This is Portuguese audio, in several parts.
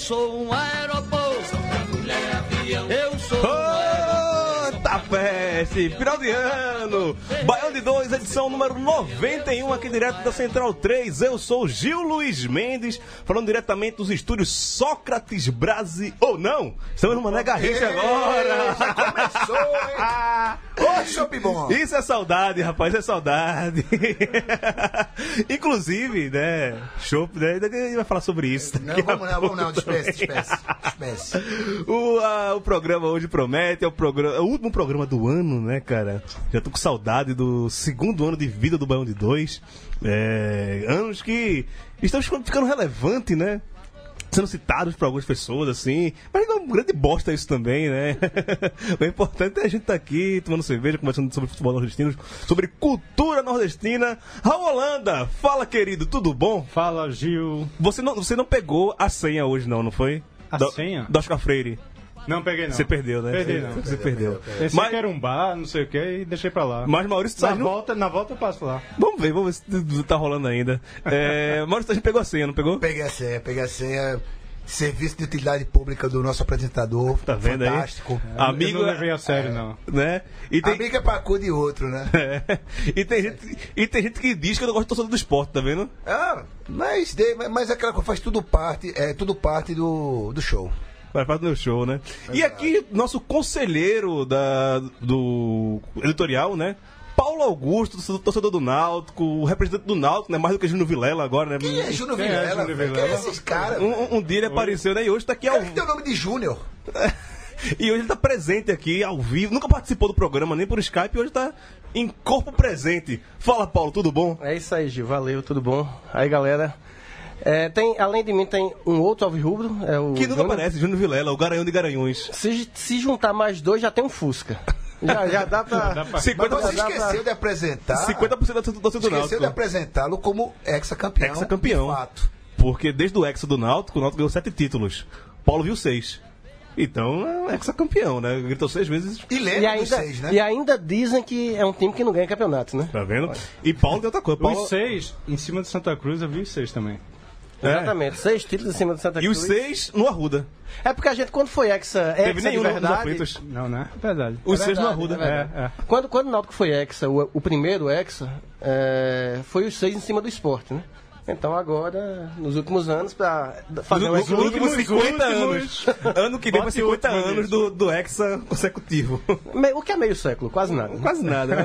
Sou um aeroporto. Eu sou. Ô, Tapete, final de ano, Baião de 2, edição número 91, aqui direto da Central 3. Eu sou Gil Luiz Mendes, falando diretamente dos estúdios Sócrates Brasil. Ou não, estamos no Mané Garrincha agora. Começou, hein? Ô, chope bom. Isso é saudade, rapaz, é saudade. Inclusive, né, Chopp, né, a gente vai falar sobre isso. Não, vamos não, vamos não, despeça, despeça, despeça. O, ah, o programa hoje promete, é o, programa, é o último programa do ano, né, cara? Já tô com saudade do segundo ano de vida do Baião de Dois. É, anos que estamos ficando relevante, né? Sendo citados por algumas pessoas, assim. Mas é uma grande bosta isso também, né? o importante é a gente estar aqui, tomando cerveja, conversando sobre futebol nordestino, sobre cultura nordestina. Raul Holanda, fala, querido, tudo bom? Fala, Gil. Você não, você não pegou a senha hoje, não, não foi? A Do- senha? Do Oscar Freire. Não peguei, não. Você perdeu, né? Perdi, Você- não. Você perdeu. Pensei Mas, que era um bar, não sei o que, e deixei pra lá. mas Maurício na, Sargent... não- volta, na volta eu passo lá. Vamos ver, vamos ver se tá rolando ainda. É, Maurício Sargent pegou a senha, não pegou? Peguei a senha, peguei a senha. Serviço de utilidade pública do nosso apresentador. Tá vendo aí? Fantástico. Amigo, eu não levei a sério, não. né? E tem, Amigo é pra cu de outro, né? É, e, tem gente, e tem gente que diz que eu não gosto de torcedor do esporte, tá vendo? Ah, mas, mas aquela coisa faz tudo parte, é tudo parte do, do show. Faz parte do meu show, né? E aqui, nosso conselheiro da, do editorial, né? Paulo Augusto, torcedor- do Náutico, o representante do Náutico, né? Mais do que Júnior Vilela agora, né? Quem é Júnior é Vilela? Júnior velho? Quem é Vilela? esses caras? Um, um- um dia ele apareceu, né? E hoje tá aqui ao Cara que tem o nome de Júnior. E hoje ele tá presente aqui, ao vivo. Nunca participou do programa, nem por Skype. Hoje tá em corpo presente. Fala, Paulo, tudo bom? É isso aí, Gil. Valeu, tudo bom? Aí, galera. É, tem, além de mim, tem um outro alvirrubro. É o Que nunca Júnior. aparece, Júnior Vilela, o garanhão de Garanhões. Se, se juntar mais dois, já tem um Fusca. Já, já dá pra. Dá pra- Mas 50%, você dá pra- esqueceu de apresentar. 50 da torcida do Esqueceu de apresentá-lo como ex-campeão. Ex-campeão. fato. Porque desde o Hexa do Náutico, o Náutico ganhou sete títulos. Paulo viu seis. Então é um ex-campeão, né? Gritou seis vezes. E E lembra dos ainda, seis, né? e ainda dizem que é um time que não ganha campeonato, né? Tá vendo? E Paulo tem outra coisa. Paulo... Os seis, em cima de Santa Cruz, eu vi os seis também. É. Exatamente. Seis títulos em cima do Santa E os Cruz. seis no Arruda. É porque a gente, quando foi hexa, Teve hexa de nenhum nos verdade... Não, né? Verdade. Os É seis no Arruda. é. É, é. Quando, quando o Náutico foi hexa, o, o primeiro hexa, é, foi os seis em cima do esporte, né? Então agora, nos últimos anos, pra fazer Nos um últimos últimos, 50 últimos. anos. Ano que vem vai Bote 50 último anos do, do Hexa consecutivo. O que é meio século? Quase nada. né? Quase nada.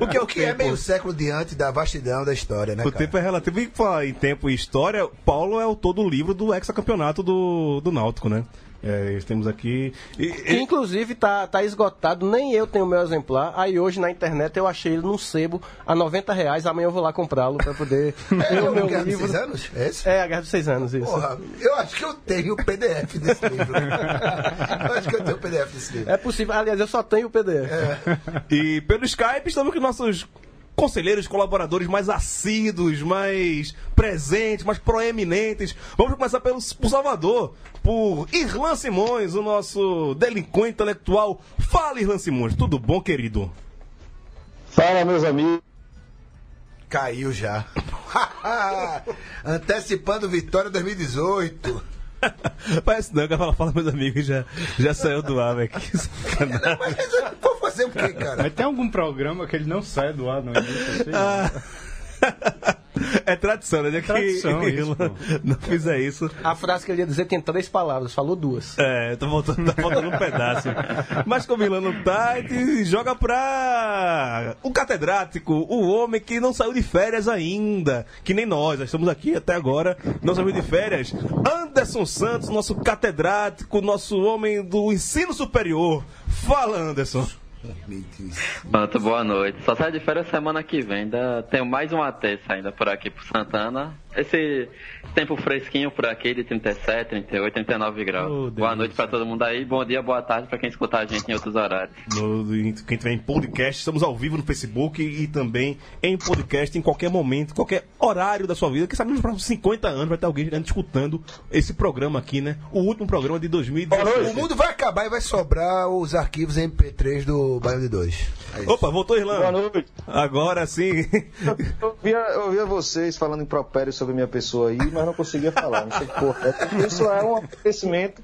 O que é o, O que é meio século diante da vastidão da história, né, O cara? tempo é relativo. E falar em tempo e história, Paulo é o todo livro do hexacampeonato do, do Náutico, né? É, temos aqui. e- Que, e- inclusive tá, tá esgotado, nem eu tenho o meu exemplar. Aí hoje na internet eu achei ele num sebo a 90 reais. Amanhã eu vou lá comprá-lo pra poder É o o meu Guerra dos livro. Seis anos? É esse? É, a Guerra dos Seis Anos, isso. Porra, eu acho que eu tenho o PDF desse livro. eu acho que eu tenho o PDF desse livro. É possível. Aliás, eu só tenho o PDF. E pelo Skype estamos com nossos conselheiros, colaboradores mais assíduos, mais presentes, mais proeminentes. Vamos começar pelo, por Salvador, por Irlan Simões, o nosso delinquente intelectual. Fala, Irlan Simões, tudo bom, querido? Fala, meus amigos. Caiu já. Antecipando Vitória 2018. Parece não, que fala, fala, meus amigos, já, já saiu do ar, velho. Que sacanagem. Mas vou fazer o quê, cara? Mas tem algum programa que ele não sai do ar no início? Assim? Ah. É tradição, né? Que tradição isso, Irlan pô. não fizer isso. A frase que ele ia dizer tem três palavras, falou duas. É, tá faltando, tá faltando um pedaço. Mas como Milan não tá, ele joga pra o catedrático, o homem que não saiu de férias ainda, que nem nós, nós estamos aqui até agora, não saiu de férias. Anderson Santos, nosso catedrático, nosso homem do ensino superior. Fala, Anderson. Pronto, boa noite. Só sai de férias semana que vem. Ainda tenho mais uma terça ainda por aqui pro Santana. Esse tempo fresquinho por aqui de 37, 38, 39 graus. Oh, boa noite pra todo mundo aí. Bom dia, boa tarde pra quem escutar a gente em outros horários. No, quem tiver em podcast, estamos ao vivo no Facebook e, também em podcast em qualquer momento, qualquer horário da sua vida. Quem sabe nos próximos 50 anos vai ter alguém escutando esse programa aqui, né? O último programa de 2018. O mundo vai acabar e vai sobrar os arquivos MP3 do Baião de 2. É. Opa, voltou Boa Irlanda. noite. Agora sim. Eu ouvia, eu ouvia vocês falando impropério sobre minha pessoa aí, mas não conseguia falar. Não sei porra. é. Isso é um acontecimento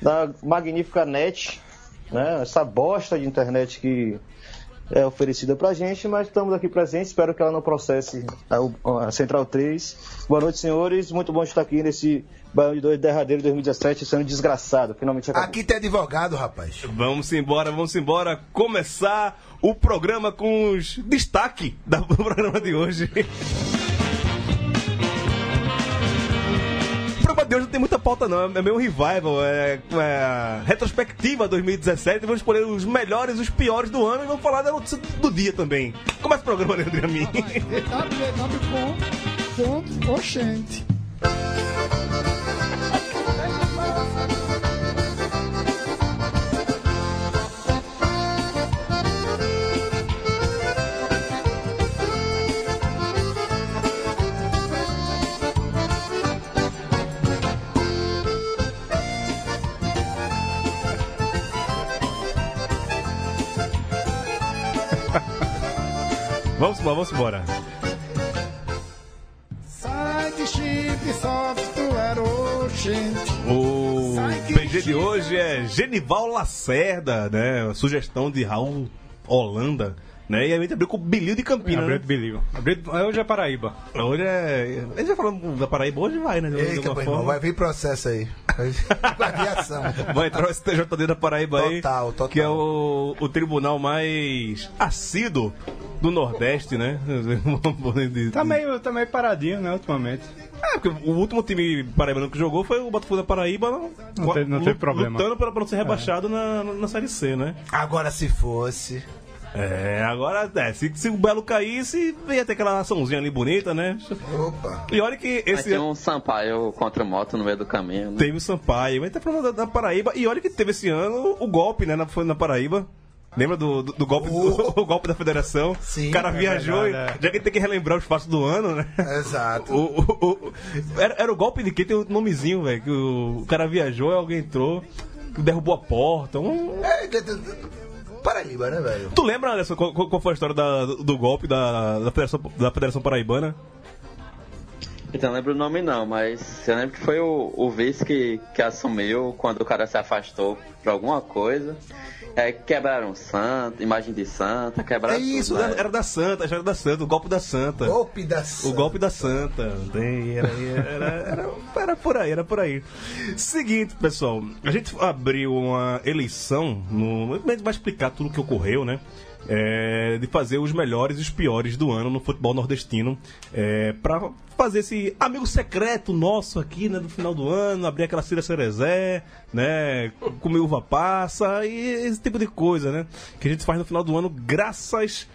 da magnífica net, né? Essa bosta de internet que é oferecida pra gente, mas estamos aqui presentes. Espero que ela não processe a, a Central 3. Boa noite, senhores. Muito bom estar aqui nesse Baião de 2 derradeiro de 2017, sendo desgraçado. Finalmente acabou. Aqui tem advogado, rapaz. Vamos embora, vamos embora começar o programa com os destaque da- do programa de hoje. O programa de hoje não tem muita pauta não, é meio um revival, é, é retrospectiva 2017, vamos escolher os melhores os piores do ano e vamos falar da notícia do dia também. Começa o programa, Leandro e a mim. www.oxente. Vamos embora. Site chip software. O PG de hoje é Genival Lacerda, né? Sugestão de Raul Holanda, né? E a gente abriu com o Bilil de Campina, Abriu né? de Biligo. Abriu- Hoje é Paraíba. Hoje é. A gente vai falando da Paraíba hoje, vai, né? De meu irmão, vai vir processo aí. Vai vir ação. Vai entrar o STJD da Paraíba aí. Total, total. Que é o, o tribunal mais assíduo do Nordeste, né? Tá meio, tá meio paradinho, né, ultimamente. É, porque o último time paraibano que jogou foi o Botafogo da Paraíba. Não teve- não teve problema. Lutando pra, pra não ser rebaixado na, na Série C, né? Agora se fosse. É, agora, é, se, se o Belo caísse, ia ter aquela açãozinha ali bonita, né? Opa. E olha que Mas esse tem ano um Sampaio contra moto no meio do caminho, né? teve o Sampaio, mas tá falando da, da Paraíba. E olha que teve esse ano o golpe, né? Na, foi na Paraíba. Lembra do, do, do golpe, do, o golpe da federação? Sim, o cara é viajou, verdade, e, já que ele tem que relembrar os fatos do ano, né? Exato. O, o- o- era, era o golpe de quem tem um nomezinho, velho. Que o, o cara viajou, alguém entrou, derrubou a porta. Um... É, de- de- de- Paraíba, né, velho? Tu lembra, Anderson, qual, qual foi a história da- do golpe da, da, Federação, da Federação Paraibana? Então, não lembro o nome não, mas eu lembro que foi o, o vice que, que assumiu quando o cara se afastou por alguma coisa. É, quebraram santo, imagem de santa, quebraram É isso, tudo, né? era, era da Santa, a história da Santa, o golpe da Santa. Golpe da O golpe da Santa. Era, era, era, era por aí, era por aí. Seguinte, pessoal. A gente abriu uma eleição. No, vai explicar tudo o que ocorreu, né? É, de fazer os melhores e os piores do ano no futebol nordestino. É, para fazer esse amigo secreto nosso aqui, né? Do final do ano, abrir aquela cira cerezé, né? Comer uva passa e esse tipo de coisa, né? Que a gente faz no final do ano graças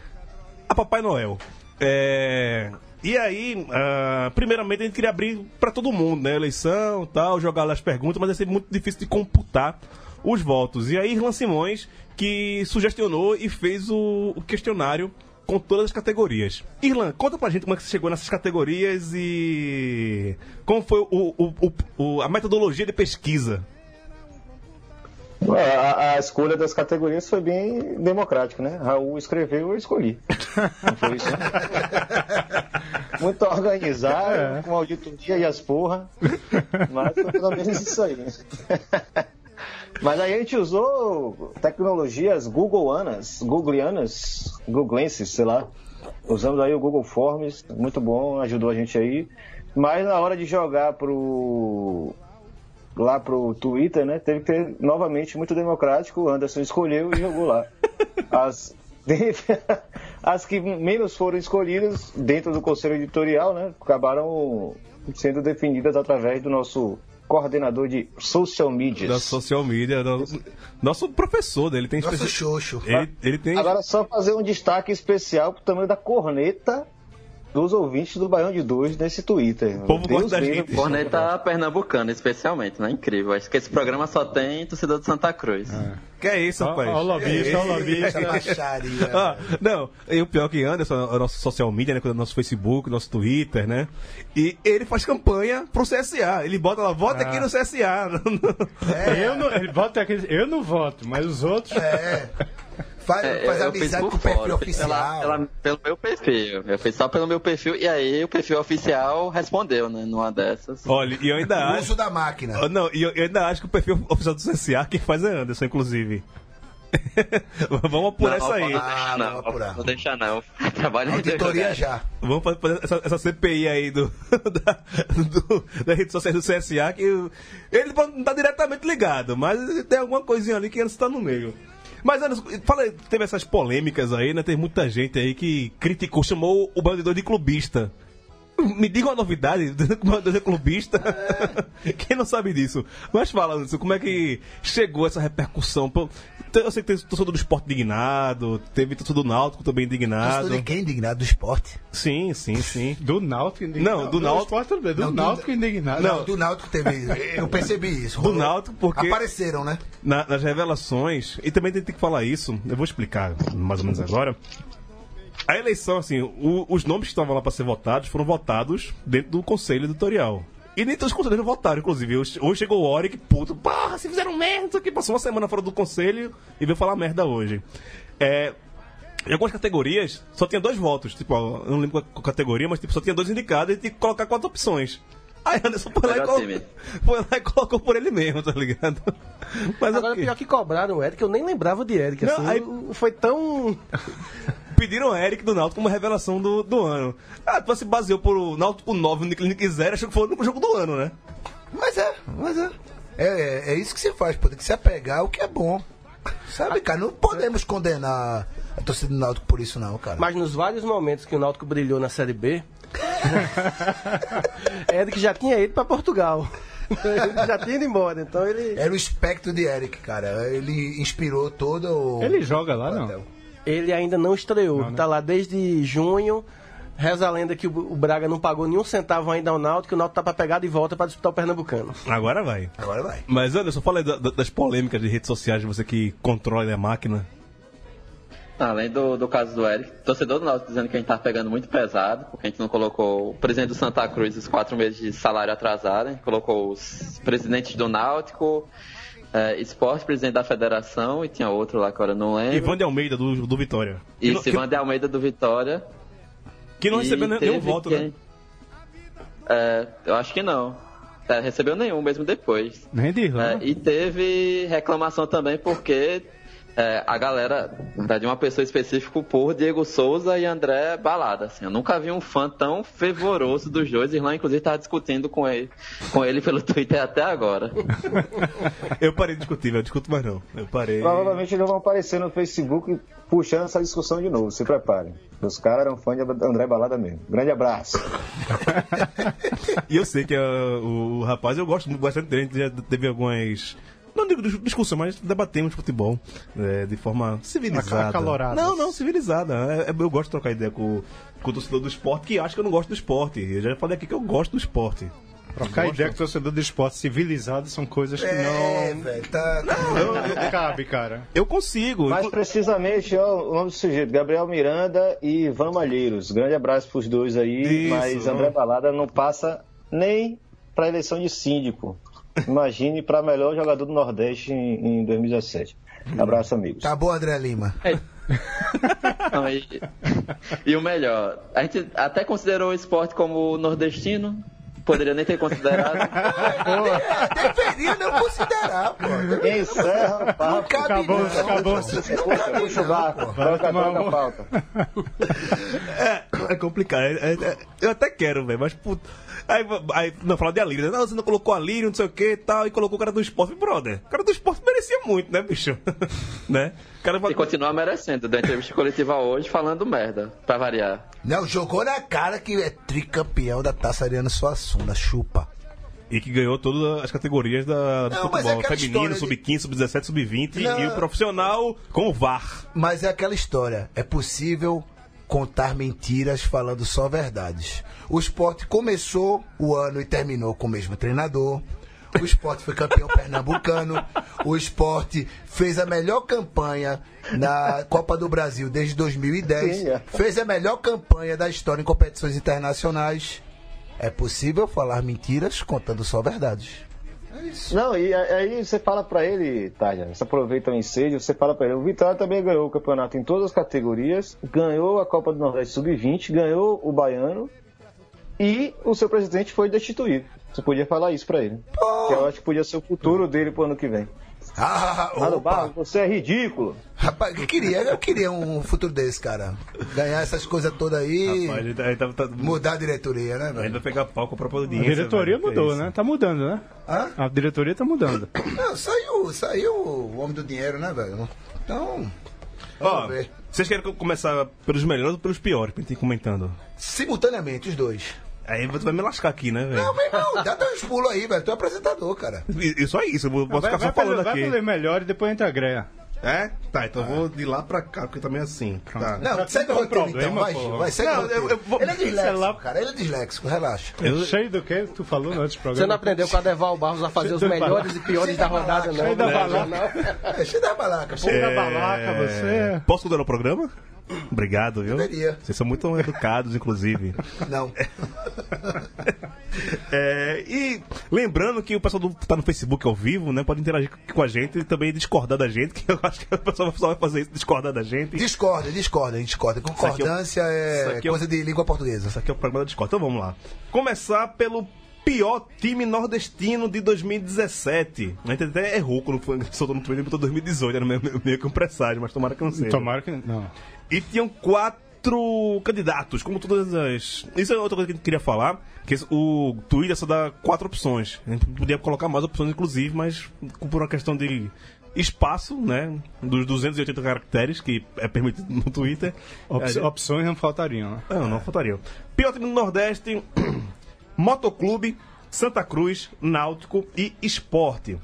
a Papai Noel. É, E aí, ah, primeiramente a gente queria abrir para todo mundo, né? Eleição tal, jogar lá as perguntas, mas ia ser muito difícil de computar os votos. E aí, Irlan Simões, que sugestionou e fez o, o questionário com todas as categorias. Irlan, conta pra gente como é que você chegou nessas categorias e como foi o, o- o- a metodologia de pesquisa. A, a escolha das categorias foi bem democrática, né? Raul escreveu, eu escolhi. Não foi isso? Muito organizado, com auditoria e as porra. Mas foi pelo menos isso aí. Mas aí a gente usou tecnologias Googleanas, Googleanas, Googlenses, sei lá. Usamos aí o Google Forms, muito bom, ajudou a gente aí. Mas na hora de jogar pro lá pro Twitter, né? Teve que ter novamente muito democrático. O Anderson escolheu e jogou lá. As, as que menos foram escolhidas dentro do conselho editorial, né? Acabaram sendo definidas através do nosso coordenador de social Da medias. social media. do- nosso professor dele tem Nosso especi- xoxo. Ele, ele tem. Agora só fazer um destaque especial pro tamanho da corneta dos ouvintes do Baião de Dois nesse Twitter. O povo Deus gosta da livre. gente. Corneta pernambucana, especialmente, né? Incrível. Acho que esse programa só tem torcedor de Santa Cruz. Que é isso, rapaz? ó o lobista, ó o lobista. Essa baixaria. Ah, não, e o pior que Anderson, é o nosso social media, né? Nosso Facebook, nosso Twitter, né? E ele faz campanha pro CSA. Ele bota lá, vota aqui no CSA. Eu não, ele bota aquele, eu não voto, mas os outros. É. Faz, É, faz eu amizade fiz com o perfil fora, eu oficial. pela- pela- pelo meu perfil. Eu fiz só pelo meu perfil e aí o perfil oficial respondeu, né? Numa dessas. Olha, e eu ainda O acho. uso da máquina. Ah, Não, e eu, eu ainda acho que o perfil oficial do CSA quem faz é Anderson, inclusive. Vamos apurar Não, isso aí. Não, Ah, não, vamos apurar. não deixa não. Trabalho em Auditoria já. Vamos fa- fazer essa, essa CPI aí do, da, do, das redes sociais do CSA, que ele não tá diretamente ligado, mas tem alguma coisinha ali que Anderson tá no meio. Mas, Anderson, fala, teve essas polêmicas aí, né? Tem muita gente aí que criticou, chamou o bandidor de clubista. Me diga uma novidade, o bandidor é clubista. Quem não sabe disso? Mas fala, Anderson, como é que chegou essa repercussão? Pô, Eu sei que teve torcedor do esporte indignado, teve torcedor do Náutico também indignado. Gostou de quem indignado? Do esporte? Sim, sim, sim. Do Náutico indignado. Não, do Náutico- esporte tudo bem, do Não, do- Náutico indignado. Não, do Náutico teve. Eu percebi isso. Do rolou. Náutico, porque- Apareceram, né? Na- nas revelações, e também tem que falar isso, eu vou explicar mais ou menos agora. A eleição, assim, o- os nomes que estavam lá para ser votados foram votados dentro do conselho editorial. E nem todos os conselheiros votaram, inclusive. Hoje, chegou o Oric, puto, porra, se fizeram merda, aqui. Passou uma semana fora do conselho e veio falar merda hoje. É, em algumas categorias, só tinha dois votos. Tipo, ó, eu não lembro qual categoria, mas tipo, só tinha dois indicados e tinha que colocar quatro opções. Aí Anderson foi lá, e colocou, foi lá e colocou por ele mesmo, tá ligado? Mas Agora, ok. pior que cobraram o Eric, eu nem lembrava de Eric. Não, assim, aí- Foi tão. Pediram Eric do Náutico como revelação do, do ano. Ah, tu se baseou por o Náutico 9 no que ele quiser, achou que foi o único jogo do ano, né? Mas é, mas é. É, é, é isso que se faz, pô. Tem que se apegar ao que é bom. Sabe, cara? Não podemos condenar a torcida do Náutico por isso, não, cara. Mas nos vários momentos que o Náutico brilhou na Série B, Eric já tinha ido pra Portugal. Ele já tinha ido embora, então ele. Era o espectro de Eric, cara. Ele inspirou todo o. Ele joga lá, não. Ele ainda não estreou. Não, né? Tá lá desde junho. Reza a lenda que o Braga não pagou nenhum centavo ainda ao Náutico, que o Náutico tá pra pegar de volta pra disputar o Pernambucano. Agora vai. Agora vai. Mas Anderson, fala aí da- da- das polêmicas de redes sociais, você que controla a máquina. Além do, do caso do Eric, torcedor do Náutico dizendo que a gente tá pegando muito pesado, porque a gente não colocou o presidente do Santa Cruz os quatro meses de salário atrasado, a gente colocou os presidentes do Náutico, é, esporte, presidente da federação, e tinha outro lá que agora eu não lembro. Ivan de Almeida, do, do Vitória. Que E não- Sivan de Almeida do Vitória. Que, que não recebeu nenhum teve voto, quem- né? É, eu acho que não. É, recebeu nenhum mesmo depois. Nem de É, lá. e teve reclamação também porque é, a galera, na verdade, uma pessoa específica por Diego Souza e André Balada. Assim, eu nunca vi um fã tão fervoroso dos dois. Irlã, inclusive, estava discutindo com ele, com ele pelo Twitter até agora. Eu parei de discutir, eu discuto mais não. Eu parei. Provavelmente eles vão aparecer no Facebook puxando essa discussão de novo, se preparem. Os caras eram fãs de André Balada mesmo. Grande abraço. E eu sei que ah, o, o rapaz, eu gosto muito- bastante dele, a gente já teve algumas. Não digo dis- discussão, mas debatemos futebol é, de forma civilizada. Acaloradas. Não, não, civilizada. É, é- eu gosto de trocar ideia com, com o torcedor do esporte que acha que eu não gosto do esporte. Eu já falei aqui que eu gosto do esporte. Trocar ideia com o torcedor do esporte civilizado são coisas que É, não. velho, tá. Não cabe, cara. Eu consigo. Mais precisamente, ó, o nome do sujeito, Gabriel Miranda e Ivan Malheiros. Grande abraço pros dois aí, Isso, mas não. André Balada não passa nem pra eleição de síndico. Imagine pra melhor jogador do Nordeste em, em 2017. Abraço, amigos. Tá bom, André Lima. Não, e, e o melhor, a gente até considerou o esporte como nordestino. Poderia nem ter considerado. É, deveria não considerar, pô. Encerra, Não papo. cabe Acabou, não. acabou. Puxa, o barco. Vai tomar pauta. É, é complicado. É- é- é- eu até quero, velho, mas puta. Aí, aí não, falar de Alírio. né? Não, você não colocou Alírio, não sei o que e tal, e colocou o cara do esporte. Brother, o cara do esporte merecia muito, né, bicho? né? Cara E continua merecendo. Da entrevista coletiva hoje falando merda, pra variar. Não, jogou na cara que é tricampeão da Taça Ariano Suassuna, chupa. E que ganhou todas as categorias da, do Não, é futebol. aquela Feminino, história sub-15, sub-17, sub-20 Não. e o profissional com o VAR. Mas é aquela história. É possível contar mentiras falando só verdades. O esporte começou o ano e terminou com o mesmo treinador. O esporte foi campeão pernambucano. O esporte fez a melhor campanha na Copa do Brasil desde 2010. Sim, é. Fez a melhor campanha da história em competições internacionais. É possível falar mentiras contando só verdades. Não, e aí você fala pra ele, Tádia, você aproveita o incêndio, você fala pra ele, o Vitória também ganhou o campeonato em todas as categorias, ganhou a Copa do Nordeste Sub-20, ganhou o Baiano e o seu presidente foi destituído. Você podia falar isso pra ele. Que eu acho que podia ser o futuro dele pro ano que vem. Ah, Mano opa. Barros, você é ridículo. Rapaz, eu queria, eu queria um futuro desse, cara. Ganhar essas coisas todas aí. Rapaz, ele tá- ele tá- tá- Mudar a diretoria, né, velho? Ainda pegar pau com a própria A diretoria velho, que é mudou, isso. né? Tá mudando, né? Hã? A diretoria tá mudando. Não, saiu, saiu o homem do dinheiro, né, velho? Então, Ó, vocês querem que eu começar pelos melhores ou pelos piores, pra gente ir comentando? Simultaneamente, os dois. Aí você vai me lascar aqui, né, velho? Não, meu irmão, dá teus pulos aí, velho. Tu é apresentador, cara. E, e só isso, eu vou, posso vai, ficar vai só falando pelo- vai aqui. pelo melhor e depois entra a greia. É? Tá, então eu vou de lá pra cá, porque também é assim. Tá. Não, Já segue o roteiro então, problema, vai, pô. Gil, vai, segue Não, eu- eu vou- Ele é disléxico, lá. cara, ele é disléxico, relaxa. Eu... Cheio do que tu falou no outro programa. Você não aprendeu com a Deval Barros a fazer os melhores e piores da rodada, não. Cheio da né? balaca. É cheio da balaca, pô. Cheio da balaca, você. Posso contar o programa? Obrigado, viu? Deveria. Vocês são muito educados, inclusive. Não. É, e lembrando que o pessoal do, tá no Facebook ao vivo, né? Pode interagir com a gente e também discordar da gente, que eu acho que o pessoal só vai fazer isso, discordar da gente. Discorda, discorda, discorda. Concordância isso é aqui é o- coisa de língua portuguesa. Isso aqui é o programa da Discord. Então vamos lá. Começar pelo pior time nordestino de 2017. A gente até errou quando foi, soltou no Twitter e botou 2018, era meio, meio, meio que um presságio, mas tomara que não seja. Tomara que. Não. E tinham quatro candidatos, como todas as. Isso é outra coisa que a gente queria falar, que o Twitter só dá quatro opções. A gente podia colocar mais opções, inclusive, mas por uma questão de espaço, né? Dos 280 caracteres que é permitido no Twitter. Op- gente- Opções não faltariam, né? não, não faltaria. Pior time do Nordeste, Motoclube, Santa Cruz, Náutico e Esporte.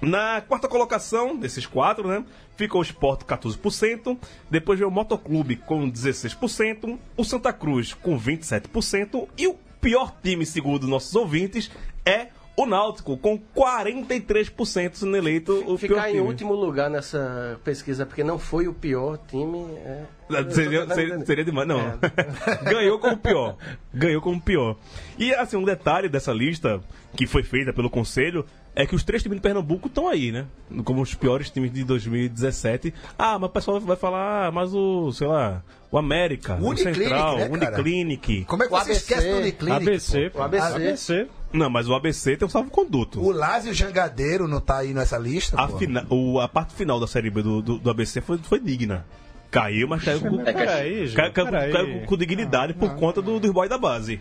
Na quarta colocação desses quatro, né? Ficou o Sport 14%, depois veio o Motoclube com 16%, o Santa Cruz com 27% e o pior time, segundo nossos ouvintes, é o Náutico com 43% sendo eleito o pior Ficar em time. último lugar nessa pesquisa, porque não foi o pior time. É... Seria, seria, seria demais. Não. É. Ganhou como pior. Ganhou como pior. E assim, um detalhe dessa lista que foi feita pelo Conselho é que os três times de Pernambuco estão aí, né? Como os piores times de 2017. Ah, mas o pessoal vai falar, ah, mas o, sei lá, o América, o Uniclinic, Central, né? Uniclinic. Como é que O você ABC, esquece do Uniclinic? ABC, O ABC. ABC. Não, mas o ABC tem um salvo-conduto. O Lázio Jangadeiro não tá aí nessa lista, A, pô. fina- o- a parte final da Série B do, do, do ABC foi, foi digna. Caiu, mas caiu com, Peraí, gente. caiu, caiu- peraí. caiu com dignidade por conta do, dos boys da base.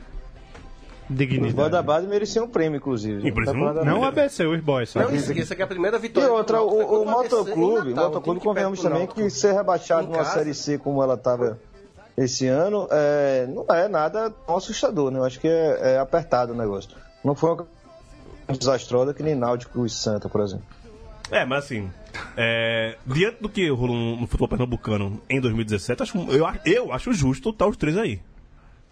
Os Dignidade. boys da base mereciam um prêmio, inclusive. E Tá Não o ABC, os boys. Só. Não esqueça que a primeira E vitória. outra, do o, o ABC Motoclube, o Natal, Motoclube convenhamos também Náutico. que ser rebaixado numa. Série C como ela estava esse ano, é, não é nada tão assustador, né? Eu acho que é, é apertado o negócio. Não foi uma desastrosa que nem Náutico e Santa, por exemplo. É, mas assim, é, diante do que rolou no, futebol pernambucano em 2017, acho, eu, eu acho justo estar os três aí.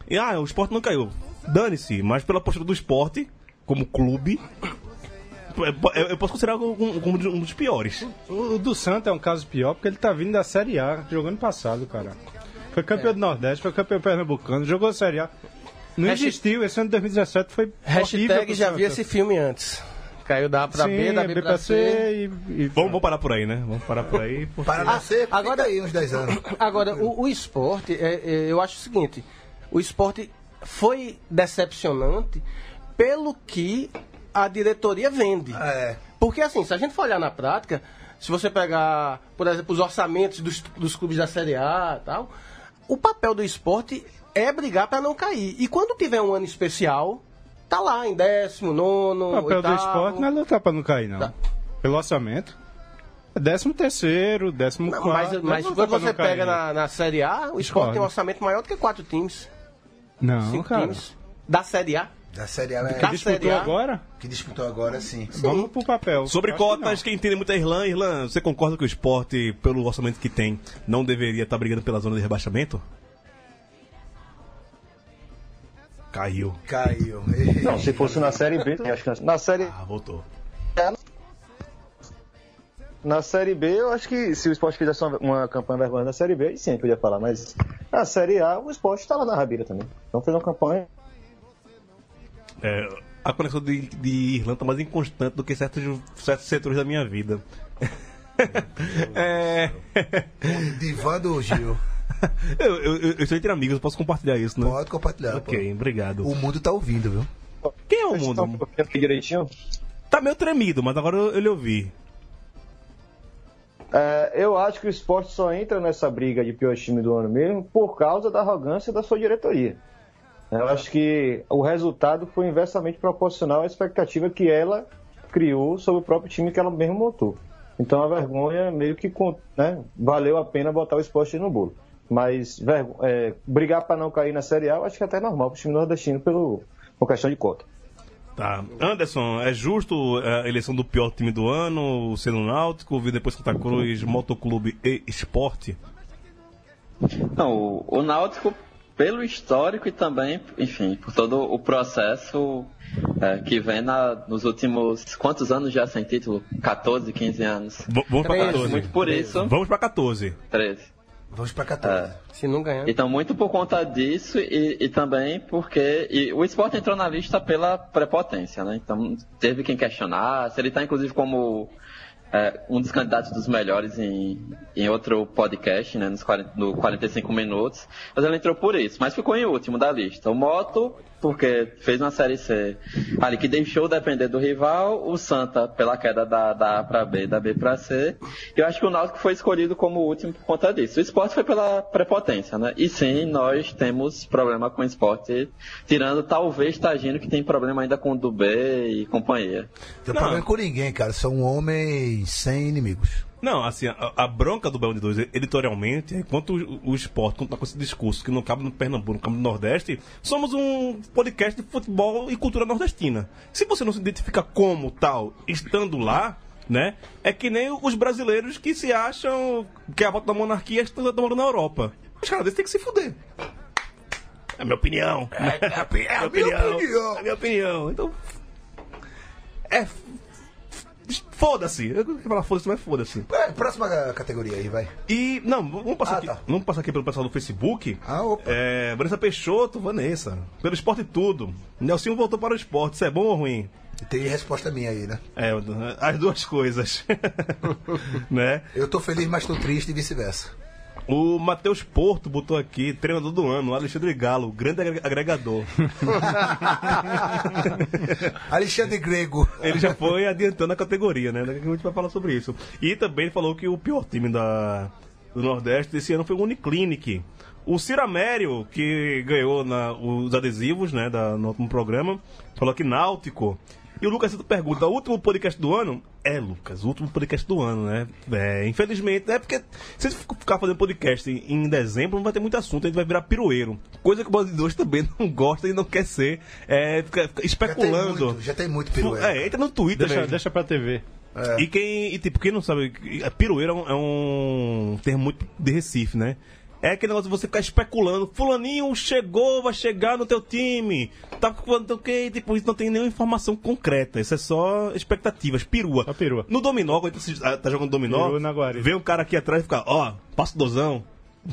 E ah, o esporte não caiu. Dane-se, mas pela postura do esporte, como clube, eu, eu posso considerar como, um dos piores. O, o do Santa é um caso pior porque ele tá vindo da Série A, jogou ano passado, cara. Foi campeão do Nordeste, foi campeão pernambucano, jogou a Série A. Não Hashtag- existiu, esse ano de 2017 foi Hashtag já vi esse filme antes. Caiu da A pra Sim, B, da B, pra C. e, e Vamos, vamos parar por aí, né? Vamos parar por aí. porque- Para nascer, agora- agora aí uns 10 anos. Agora, o, o esporte, é, é, eu acho o seguinte: o esporte foi decepcionante pelo que a diretoria vende. É. Porque, assim, se a gente for olhar na prática, se você pegar, por exemplo, os orçamentos dos, dos clubes da Série A e tal, o papel do esporte é brigar para não cair. E quando tiver um ano especial, tá lá em décimo, nono, o papel do oitavo. esporte não é lutar pra não cair, não. Tá. Pelo orçamento. É décimo terceiro, décimo Não, quarto. mas, é mas quando você pega na, na Série A, o esporte tem um orçamento maior do que quatro times. Não, cinco cara. times. Da Série A. Da Série A é... Que disputou Série A? agora? Que disputou agora, sim. Vamos pro papel. Sobre Acho que cotas, quem entende muito é Irlan. Irlan, você concorda que o esporte, pelo orçamento que tem, não deveria estar brigando pela zona de rebaixamento? Caiu. Caiu. Não, se fosse na Série B, acho que na, na Série Ah, voltou. Na Série B, eu acho que se o esporte fizesse uma, uma campanha vergonha na Série B, aí sim, eu podia falar. Mas na Série A, o esporte estava na rabira também. Então fez uma campanha. É, a conexão de, de Irlanda tá mais inconstante do que certos, certos setores da minha vida. é, Divã do Gil. eu, eu, eu estou entre amigos, eu posso compartilhar isso, né? Pode compartilhar. Ok, pô. obrigado. O mundo tá ouvindo, viu? Quem é o Tá um mundo? pouquinho aqui direitinho. Tá meio tremido, mas agora eu, eu lhe ouvi. É, eu acho que o esporte só entra nessa briga de pior time do ano mesmo por causa da arrogância da sua diretoria. Eu acho que o resultado foi inversamente proporcional à expectativa que ela criou sobre o próprio time que ela mesmo montou. Então a vergonha meio que né, valeu a pena botar o esporte no bolo. Mas é, brigar para não cair na Série A, eu acho que é até normal para o time nordestino pelo, por questão de cota. Tá. Anderson, é justo é, a eleição do pior time do ano, sendo o Náutico, vir depois Santa Cruz, Motoclube e Esporte? Não, o, o Náutico, pelo histórico e também, enfim, por todo o processo é, que vem na- nos últimos. Quantos anos já sem título? 14, 15 anos. V- vamos Treze. 14. Muito por isso. Vamos pra 14. 13. Vamos pra 14. Se não ganhar. Então, muito por conta disso e, e também porque e o esporte entrou na lista pela prepotência, né? Então, teve quem questionasse. Ele está, inclusive, como é, um dos candidatos dos melhores em, em outro podcast, né? Nos 40, no 45 minutos. Mas ele entrou por isso, mas ficou em último da lista. O Moto, porque fez uma Série C ali que deixou depender do rival. O Santa, pela queda da, da A para B, da B para C. E eu acho que o Náutico foi escolhido como o último por conta disso. O esporte foi pela prepotência, né? E sim, nós temos problema com o esporte, tirando talvez Tagino, que tem problema ainda com o Dubé e companhia. Tem Não. problema com ninguém, cara. São homens sem inimigos. Não, assim, a, a bronca do Belo de Dois, editorialmente, é enquanto o, o esporte conta com esse discurso que não cabe no Pernambuco, não cabe no Nordeste, somos um podcast de futebol e cultura nordestina. Se você não se identifica como tal, estando lá, né, é que nem os brasileiros que se acham que a volta da monarquia está tomando na Europa. Os caras desses têm que se fuder. É a minha opinião. É, a pi- é a minha opinião. É a minha opinião. Então. É. Foda-se. Eu queria falar foda-se, mas foda-se. É, próxima ca- categoria aí, vai. E, não, vamos passar, Ah, aqui, tá. vamos passar aqui pelo pessoal do Facebook. Ah, opa. É, Vanessa Peixoto, Vanessa. Pelo esporte e tudo. Nelsinho voltou para o esporte. Isso é bom ou ruim? Tem resposta minha aí, né? É, as duas coisas. né? Eu tô feliz, mas tô triste e vice-versa. O Matheus Porto botou aqui, treinador do ano, Alexandre Galo, grande agre- agregador. Alexandre Grego. Ele já foi adiantando a categoria, né? Daqui a gente vai falar sobre isso. E também ele falou que o pior time da, do Nordeste desse ano foi o Uniclinic. O Ciramério, que ganhou na- os adesivos né, da, no último programa, falou que Náutico. E o Lucas Santos pergunta: o último podcast do ano? É, Lucas, o último podcast do ano, né? É, infelizmente, é porque se a gente ficar fazendo podcast em, em dezembro, não vai ter muito assunto, a gente vai virar piroeiro. Coisa que o Bode de Dois também não gosta e não quer ser. É, fica, fica Já tem especulando. muito, já tem muito pirueta. É, entra no Twitter, Deixa, né? deixa pra TV. E quem, e tipo, quem não sabe, a piroeira é um, é um termo muito de Recife, né? É aquele negócio de você ficar especulando, fulaninho chegou, vai chegar no teu time, tá falando o quê? Tipo, isso não tem nenhuma informação concreta, isso é só expectativas, perua. Só perua. No dominó, quando você tá jogando dominó, vem um cara aqui atrás e fica, ó, passa o dozão,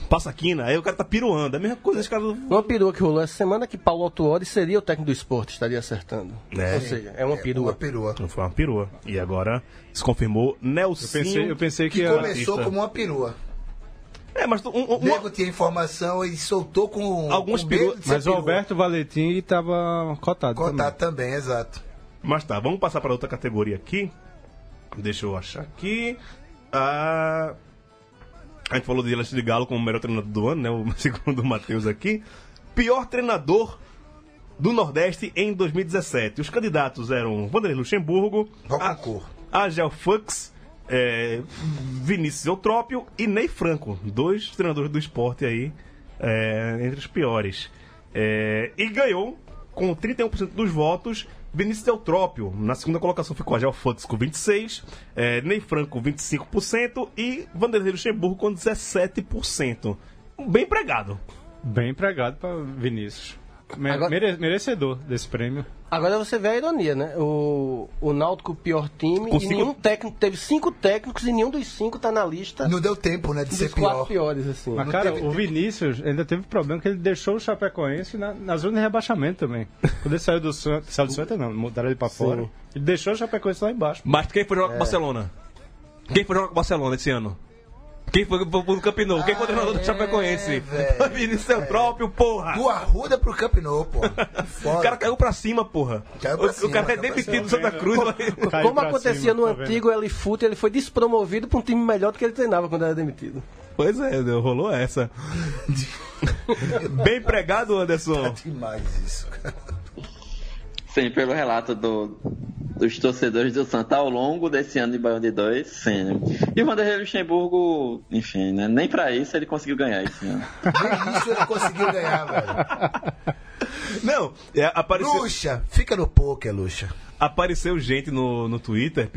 passa a quina, aí o cara tá piruando, é a mesma coisa, os caras... Uma perua que rolou essa semana que Paulo Autuori seria o técnico do esporte, estaria acertando. É. Ou seja, é uma perua. Uma perua. Não foi uma perua. E agora se confirmou Nelson. Eu pensei, eu pensei que, Que ia- começou artista. como uma perua. É, mas um, um, O nego tinha informação e soltou com. De ser Mas o. Alberto Valentim tava cotado. Contato também, exato. Mas tá, vamos passar para outra categoria aqui. Deixa eu achar aqui. Ah, a gente falou de Alexandre Galo como o melhor treinador do ano, né? O segundo o Matheus aqui. Pior treinador do Nordeste em 2017. Os candidatos eram Vanderlei Luxemburgo, Roconcor. Agel Fux, é, Vinícius Eutrópio e Ney Franco. Dois treinadores do esporte aí, é, entre os piores. É, e ganhou com 31% dos votos. Vinícius Eutrópio, na segunda colocação ficou Agel Fontes com 26%, é, Ney Franco com 25% e Vanderlei Luxemburgo com 17%. Bem empregado. Bem empregado pra Vinícius. Agora- mere- merecedor desse prêmio. Agora você vê a ironia, né? O, o Náutico, o pior time, e cinco- nenhum técnico, teve cinco técnicos e nenhum dos cinco tá na lista Não deu tempo, né, de ser quatro pior. piores, assim. Mas, Não cara, teve- o Vinícius ainda teve problema que ele deixou o Chapecoense na, na zona de rebaixamento também. Quando ele saiu do Santos, saiu do Santos não, mudaram ele pra fora. Ele deixou o Chapecoense lá embaixo. Mas quem foi jogar com o Barcelona? Quem foi jogar com o Barcelona esse ano? Quem foi pro Camp Nou? Quem foi o treinador do é, Chapecoense? velho. Vinícius Eutrópio, porra! Do Arruda pro Camp Nou, pô. O cara caiu pra cima, porra. Caiu pra o, cima, o cara é demitido do. Santa Cruz. mas- Como pra acontecia cima, no tá antigo L-Foot, ele foi despromovido pra um time melhor do que ele treinava quando era demitido. Pois é, deu- rolou essa. Bem empregado, Anderson. Demais isso, cara. Sim, pelo relato do, dos torcedores do Santa ao longo desse ano de Baião de 2, sim. E o Vanderlei Luxemburgo, enfim, né, nem pra isso ele conseguiu ganhar esse ano. Nem isso ele conseguiu ganhar, velho. Não, é, apareceu, Luxa, fica no poker, Luxa. apareceu gente no, no Twitter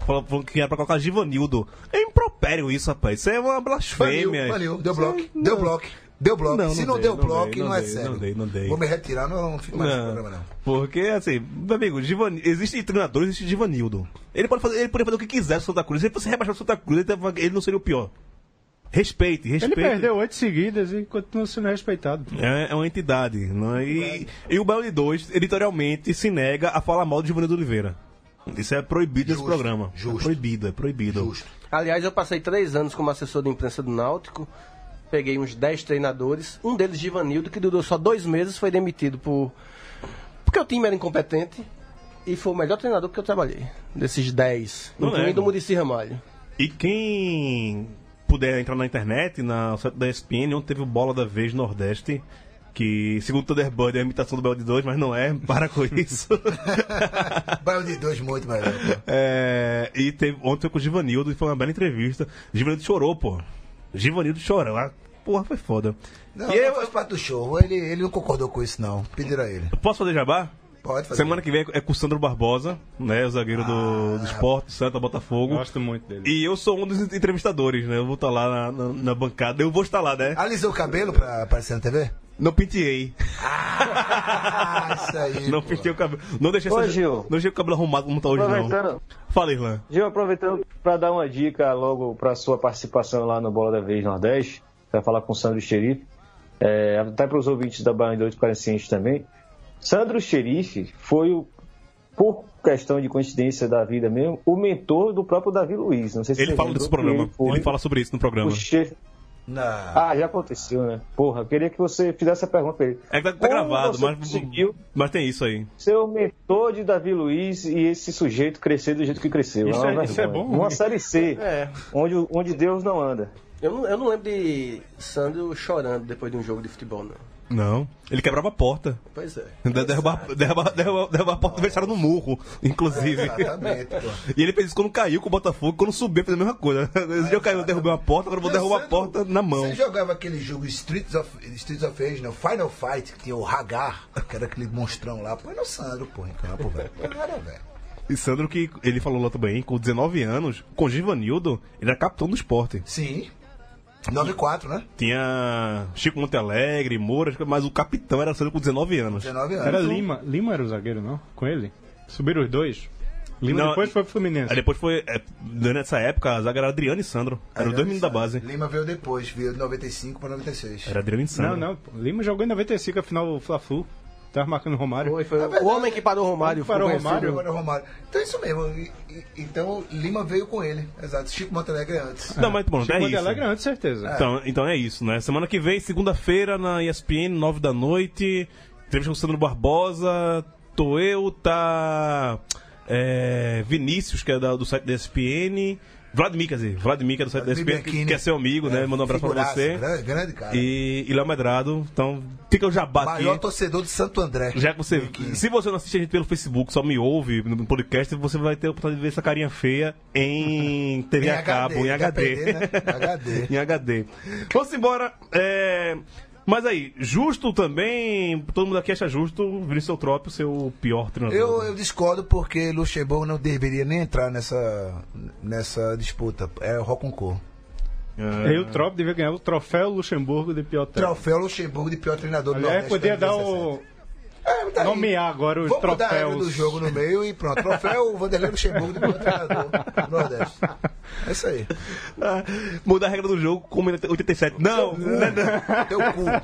falando falando que era pra colocar Givanildo. É impropério isso, rapaz. Isso é uma blasfêmia. baniu, deu Isso bloco, é- deu bloco, deu bloco. Não, Se não não, dei, deu não bloco, dei, não, não é dei, sério. não dei, não dei. Vou me retirar, não, não fico mais no programa, não. Porque, assim, meu amigo, Givan... existe treinador, existe Givanildo. Ele pode fazer, ele poderia fazer o que quiser no Santa Cruz. Se ele fosse rebaixar o Santa Cruz, ele, ele não seria o pior. Respeite, Ele respeite. perdeu oito seguidas e continua sendo respeitado. É, é uma entidade. Não é? e, e o Belo de Dois, editorialmente, se nega a falar mal de Givanildo Oliveira. Isso é proibido nesse programa. justo. É proibido, é proibido. Justo. Aliás, eu passei três anos como assessor de imprensa do Náutico. Peguei uns dez treinadores. Um deles, Givanildo, que durou só dois meses, foi demitido por. Porque o time era incompetente. E foi o melhor treinador que eu trabalhei. Desses dez. Não incluindo nego. o Murici Ramalho. E quem puder entrar na internet, na site da ESPN, onde teve o Bola da Vez Nordeste, que, segundo o Thunderbird, é a imitação do Belo de Dois, mas não é, para com isso. Bairro de dois, muito melhor. pô. É, e teve, ontem foi com o Givanildo e foi uma bela entrevista. Givanildo chorou, pô. Givanildo chorou. Ah, Porra, foi foda. Não, e não eu, faz parte do show. Ele, ele não concordou com isso, não. Pediram a ele. posso fazer jabá? Pode fazer. Semana que vem é com o Sandro Barbosa, né? O zagueiro do, do esporte, Santa Botafogo. Gosto muito dele. E eu sou um dos entrevistadores, né? Eu vou estar lá na, na- na bancada. Eu vou estar lá, né? Alisou o cabelo pra aparecer na TV? Não penteei. Ah, isso aí. Não pô. penteei o cabelo. Não deixei, Ô, essa- Gil. não deixei o cabelo arrumado como tá hoje, não. Fala, Irlan. Gil, aproveitando para dar uma dica logo para sua participação lá no Bola da Vez Nordeste, vai falar com o Sandro Xerife, é, até para os ouvintes da Bahia 2 ficarem cientes também. Sandro Xerife foi, o, por questão de coincidência da vida mesmo, o mentor do próprio Davi Luiz. Não sei se Ele você fala desse programa. foi Ele fala sobre isso no programa. chefe. Ah, já aconteceu, né? Porra, eu queria que você fizesse a pergunta pra ele. É que tá, tá gravado, mas, conseguiu mas tem isso aí. ser o mentor de Davi Luiz e esse sujeito crescer do jeito que cresceu. Isso uma é- isso é bom, Uma série C, É. onde, onde Deus não anda. Eu não, eu não lembro de Sandro chorando depois de um jogo de futebol, não. Não. Ele quebrava a porta. Pois é. Derrubar derruba, derruba, derruba a porta do vestiário no murro, inclusive. Exatamente, pô. E ele fez isso quando caiu com o Botafogo, quando subiu, fez a mesma coisa. Esse dia eu caí, eu derrubei uma porta, agora eu vou derrubar a porta na mão. Você jogava aquele jogo Streets of, Streets of Rage, não? Final Fight, que tinha o Hagar, que era aquele monstrão lá. Põe no Sandro, pô, em campo, velho. Põe nada, velho. E Sandro, que ele falou lá também, com 19 anos, com Givanildo, ele era capitão do esporte. Sim. 9-4, né? Tinha Chico Montealegre, Moura, mas o capitão era Sandro com 19 anos. 19 anos. Era Lima. Lima era o zagueiro, não? Com ele? Subiram os dois? Lima Não, depois foi pro Fluminense. Aí depois foi, é, nessa época, a zaga era Adriano e Sandro. Eram os dois meninos da base. Lima veio depois, veio de 95 pra 96. Era Adriano e Sandro. Não, não. Lima jogou em 95 a final do Fla-Flu. Tava marcando o Romário. Foi, foi verdade. o homem que parou o Romário. que parou o foi. Romário? Agora Romário. Então é isso mesmo. E- e- então Lima veio com ele. Exato. Chico Montenegro antes. Não, mas bom, Chico é Monte isso. Alegre antes, certeza. Então, então é isso, né? Semana que vem, segunda-feira, na ESPN, 9 da noite. Entrevista com o Sandro Barbosa. Tô eu, tá. é, Vinícius, que é da- do site da ESPN. Vladimir, quer dizer, Vladimir, que é do site da ESPN, que, é seu amigo, né? Manda um abraço pra você. Grande, grande cara. E, e Léo Medrado. Então, fica o jabá Maior aqui. torcedor de Santo André. Já que você. Se você não assiste a gente pelo Facebook, só me ouve no podcast, você vai ter a oportunidade de ver essa carinha feia em TV Em a cabo, em HD, HD. né? HD. em HD. Vamos embora. É, Mas aí, justo também, todo mundo aqui acha justo Vinícius Eutrópio ser o pior treinador. Eu, eu discordo porque Luxemburgo não deveria nem entrar nessa, nessa disputa. É o Roconcô. É. E o Trop devia ganhar o troféu Luxemburgo de pior técnico. Troféu Luxemburgo de pior treinador do Aliás, Nordeste. podia dar 2017. o. É, tá. Nomear agora os Vamos mudar a regra troféus. do jogo no meio e pronto. Troféu Vanderlei Luxemburgo de pior treinador do Nordeste. É isso aí. Ah, Mudar a regra do jogo como em 87. Não, não, não. Teu cu. Porra.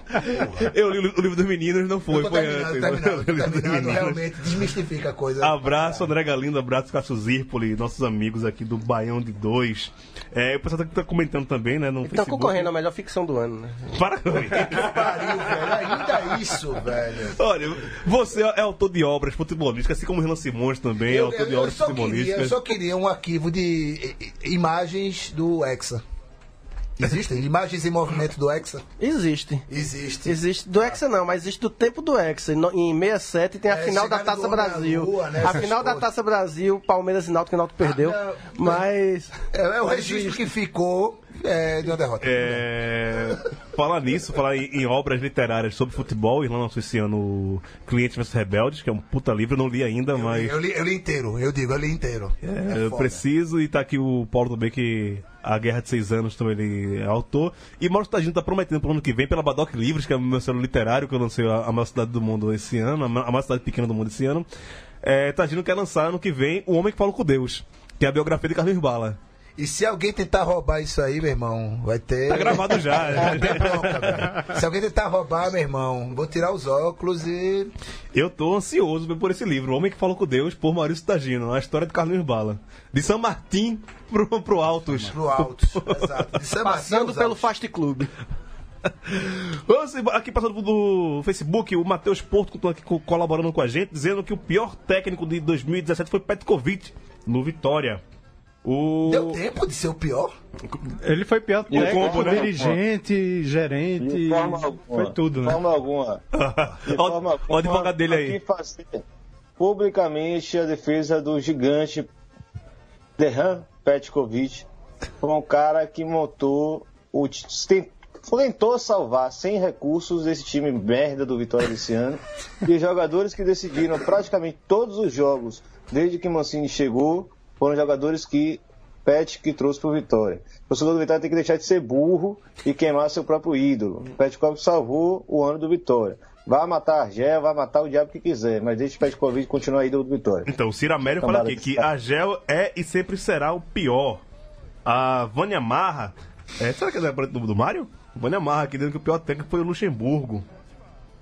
Eu li o livro dos meninos, não foi, foi antes. Realmente desmistifica a coisa. Abraço, André Galindo, abraço, Cássio Zirpoli, nossos amigos aqui do Baião de Dois. É, o pessoal tá, tá comentando também, né, no Tá concorrendo à melhor ficção do ano, né? Para com isso. Pariu, velho. Ainda isso, velho. Olha, você é autor de obras futebolísticas, assim como o Renan Simões também é Eu, autor eu- de eu obras só queria, eu futebolísticas. só queria um arquivo de imagens do Hexa. Existem? Imagens em movimento do Hexa? Existe. Existe. Existe do Hexa não, mas existe do tempo do Hexa. Em no- Em 67 tem a É, final da Taça Brasil. lua, né, a final da coisas. Taça Brasil, Palmeiras e Náutico, que o Náutico perdeu. não. mas É, é o registro que ficou é, de uma derrota. É, falar nisso, falar em, em obras literárias sobre futebol, Irlanda lançou esse ano o Clientes vs Rebeldes, que é um puta livro, eu não li ainda, mas Eu li, eu li inteiro, eu digo, eu li inteiro. é, eu foda. preciso, e tá aqui o Paulo também, que a Guerra de Seis Anos também ele é autor, e Mauro Tagino tá prometendo pro ano que vem, pela Badoc Livros, que é o meu selo literário, que eu lancei a, a maior cidade do mundo esse ano, a ma- a maior cidade pequena do mundo esse ano, é, Tagino quer lançar ano que vem O Homem que Fala com Deus, que é a biografia de Carlos Bala. E se alguém tentar roubar isso aí, meu irmão, vai ter. Tá gravado já. Vai ter bronca, velho. Se alguém tentar roubar, meu irmão, vou tirar os óculos e. Eu tô ansioso por esse livro, O Homem que Fala com Deus, por Maurício Tagino, a história de Carlinhos Bala. De São Martim pro, pro Altos. Pro alto. Exato. De San Martín passando pelo Altos. Fast Club. Aqui passando do Facebook, o Matheus Porto colaborando com a gente, dizendo que o pior técnico de 2017 foi Petkovic, no Vitória. O... Deu tempo de ser o pior? Ele foi pior o técnico, combo, né? dirigente, gerente. De forma alguma. Foi tudo, De né? forma alguma. De forma ó o advogado dele aí. fazer publicamente a defesa do gigante Dejan Petkovic. Foi um cara que montou o tentou salvar sem recursos esse time merda do Vitória desse ano e jogadores que decidiram praticamente todos os jogos desde que Mancini chegou foram jogadores que Pet que trouxe pro Vitória. O torcedor do Vitória tem que deixar de ser burro e queimar seu próprio ídolo. O Petkovic salvou o ano do Vitória. Vai matar Argel, vai matar o diabo que quiser, mas deixa o Petkovic continuar ídolo do Vitória. Então, o Ciro Amélio fala aqui que que a Gel é e sempre será o pior. A Vânia Marra. É, será que é do, do Mário? Vânia Marra aqui dizendo que o pior técnico foi o Luxemburgo.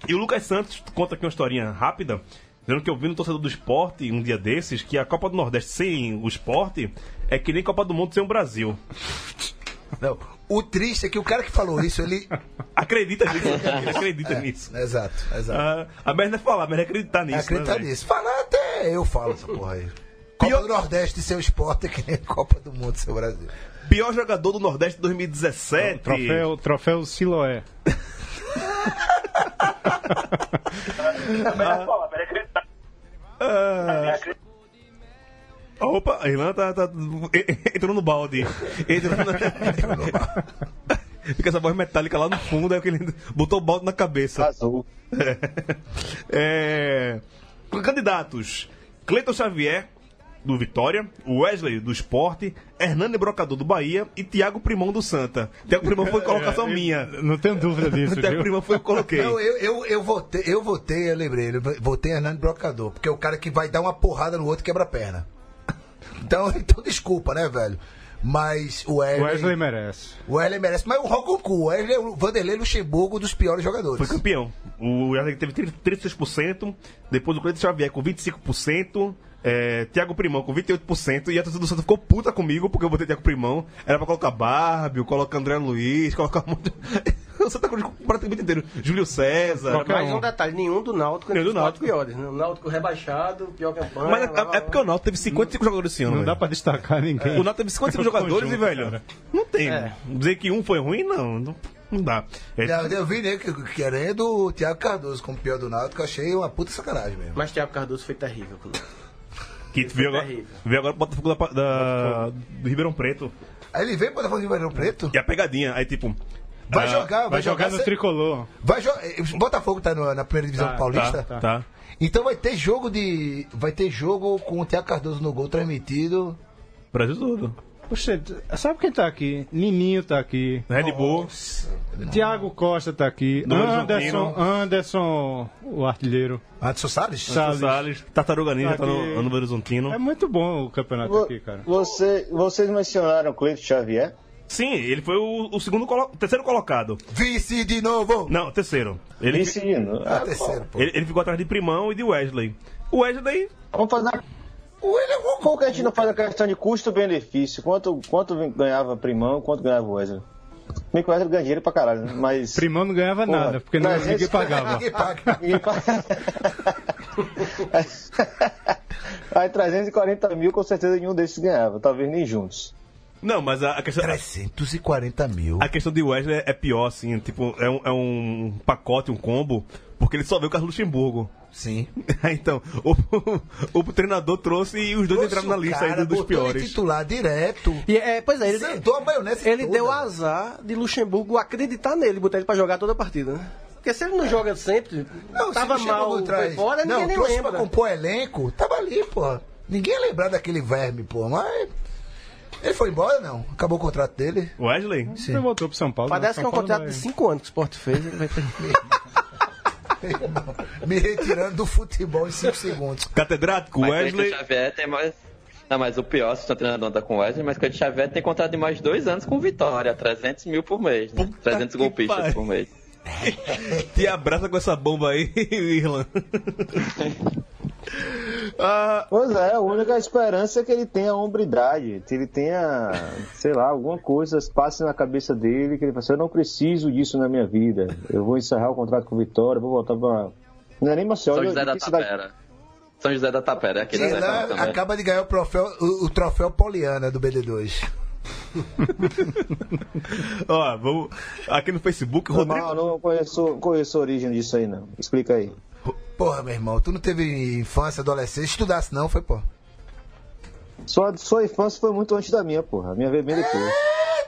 E o Lucas Santos conta aqui uma historinha rápida, dizendo que eu vi no torcedor do esporte um dia desses que a Copa do Nordeste sem o esporte é que nem Copa do Mundo sem o Brasil. Não. O triste é que o cara que falou isso, ele. Acredita nisso, ele acredita nisso. Exato, exato. Ah, a merda é falar, mas é acreditar nisso. É acreditar né, nisso. Falar até eu falo essa porra aí. Copa Pior- do Nordeste seu esporte é que nem Copa do Mundo seu Brasil. Pior jogador do Nordeste de 2017. Troféu, troféu Siloé. Ah. Opa, a Irlanda tá, tá- entrou no balde. Entrou na... Fica essa voz metálica lá no fundo, aí que ele botou o balde na cabeça. Azul. É... Candidatos: Cleiton Xavier, do Vitória, Wesley, do Esporte, Hernani Brocador, do Bahia e Thiago Primão, do Santa. Thiago Primão foi colocação minha. Não tenho dúvida disso, Thiago viu? Primão foi eu que coloquei. Não, eu, eu, eu votei, eu votei, eu lembrei, eu votei Hernando Brocador, porque é o cara que vai dar uma porrada no outro e quebra a perna. Então, então desculpa, né, velho? Mas o Wesley, Wesley merece. o Wesley merece. Mas o Rococu, o Wesley é o Vanderlei Luxemburgo dos piores jogadores. Foi campeão. O Wesley teve 30 36%, depois o Cleiton Xavier com 25%, é, Thiago Primão com 28%, e a torcida do Santos ficou puta comigo porque eu botei Thiago Primão. Era pra colocar Bárbio, colocar André Luiz, colocar um monte. O Santa Cruz praticamente inteiro. Júlio César. Qualquer Mas um. um detalhe, nenhum do Náutico Nenhum do Náutico. piores. né? O Náutico rebaixado, pior campanha. Mas é, blá, blá, é porque o Náutico teve 55 jogadores esse ano. Não velho. dá pra destacar ninguém. O Náutico teve 55 jogadores e, velho, cara. não tem. É. Dizer que um foi ruim, não. Não, não dá. É, Eu, eu vi, né, que- querendo o Thiago Cardoso como pior do Náutico, eu achei uma puta sacanagem mesmo. Mas Thiago Cardoso foi terrível. O que veio agora, veio agora pro Botafogo da, da- do Ribeirão Preto. Aí ele veio para fazer o Ribeirão Preto? E a pegadinha, aí tipo, Vai Ah, jogar, vai, Vai jogar no cê- tricolor. Vai jo- eh, Botafogo tá no- na primeira divisão Tá, paulista. Tá, tá. Então vai ter jogo de. Vai ter jogo com o Thiago Cardoso no gol transmitido. Brasil todo. Poxa, sabe quem tá aqui? Nininho tá aqui. Red Bull. Tiago Costa tá aqui. Anderson. Anderson, o artilheiro. Anderson Salles? Salles. Salles. Tartaruga Ninja tá, Tá no, no Horizontino. É muito bom o campeonato Vo- aqui, cara. Você, vocês mencionaram Cleiton Xavier? Sim, ele foi o, o segundo colo- terceiro colocado. Vice de novo! Não, terceiro. Ele, Esse hino. Ah, Ah, terceiro, pô. ele, ele ficou atrás de Primão e de Wesley. O Wesley, Vamos fazer. É Como que a gente não faz a questão de custo-benefício? Quanto, quanto ganhava Primão, quanto ganhava o Wesley? O Wesley ganha dinheiro pra caralho, né? Mas. Primão não ganhava Porra, nada, porque não, ninguém pagava. Ninguém paga. Ninguém paga. Aí 340 mil com certeza nenhum desses ganhava, talvez nem juntos. Não, mas a, a questão. 340 mil. A questão de Wesley é pior, assim, tipo, é um, é um pacote, um combo, porque ele só veio o Carlos Luxemburgo. Sim. então, o, o, treinador trouxe e os dois entraram na lista aí Cara, dos botou ele piores. titular direto. E, é, pois é, ele, Sentou a maionese ele toda. deu azar de Luxemburgo acreditar nele, botar ele pra jogar toda a partida, né? Porque se ele não joga sempre, Não, tava o mal, foi fora, Não, ninguém nem trouxe lembra. pra compor elenco, tava ali, pô. Ninguém ia lembrar daquele verme, pô. Mas. Ele foi embora, não? Acabou o contrato dele? Wesley? Sim. Ele voltou pro São Paulo. Parece né? que é um São Paulo contrato vai- de 5 anos que o Sport fez, ele vai ter... Me retirando do futebol em 5 segundos. Catedrático, Mas Wesley. Xavier tem mais. Não, mas o pior, se o treinador anda com o Wesley, mas Cleiton Xavier tem contrato de mais dois anos com Vitória, 300 mil por mês, né? Puta 300 que golpistas por mês. Te abraça com essa bomba aí, Irlan. Ah, Pois é, a única esperança é que ele tenha hombridade, que ele tenha, sei lá, alguma coisa passe na cabeça dele, que ele fala assim, eu não preciso disso na minha vida. Eu vou encerrar o contrato com o Vitória, vou voltar pra. Não é nem Maceió, São de- José da Tapera. São José da Tapera, é aquele Zé também. acaba de ganhar o troféu, o, o troféu Poliana do BD2. ó, vamos. Aqui no Facebook, Rodrigo. não, não conheço, conheço a origem disso aí, não. Explica aí. Porra, meu irmão, tu não teve infância, adolescência, estudasse não, foi, pô. Sua, sua infância foi muito antes da minha, porra. A minha veio bem depois.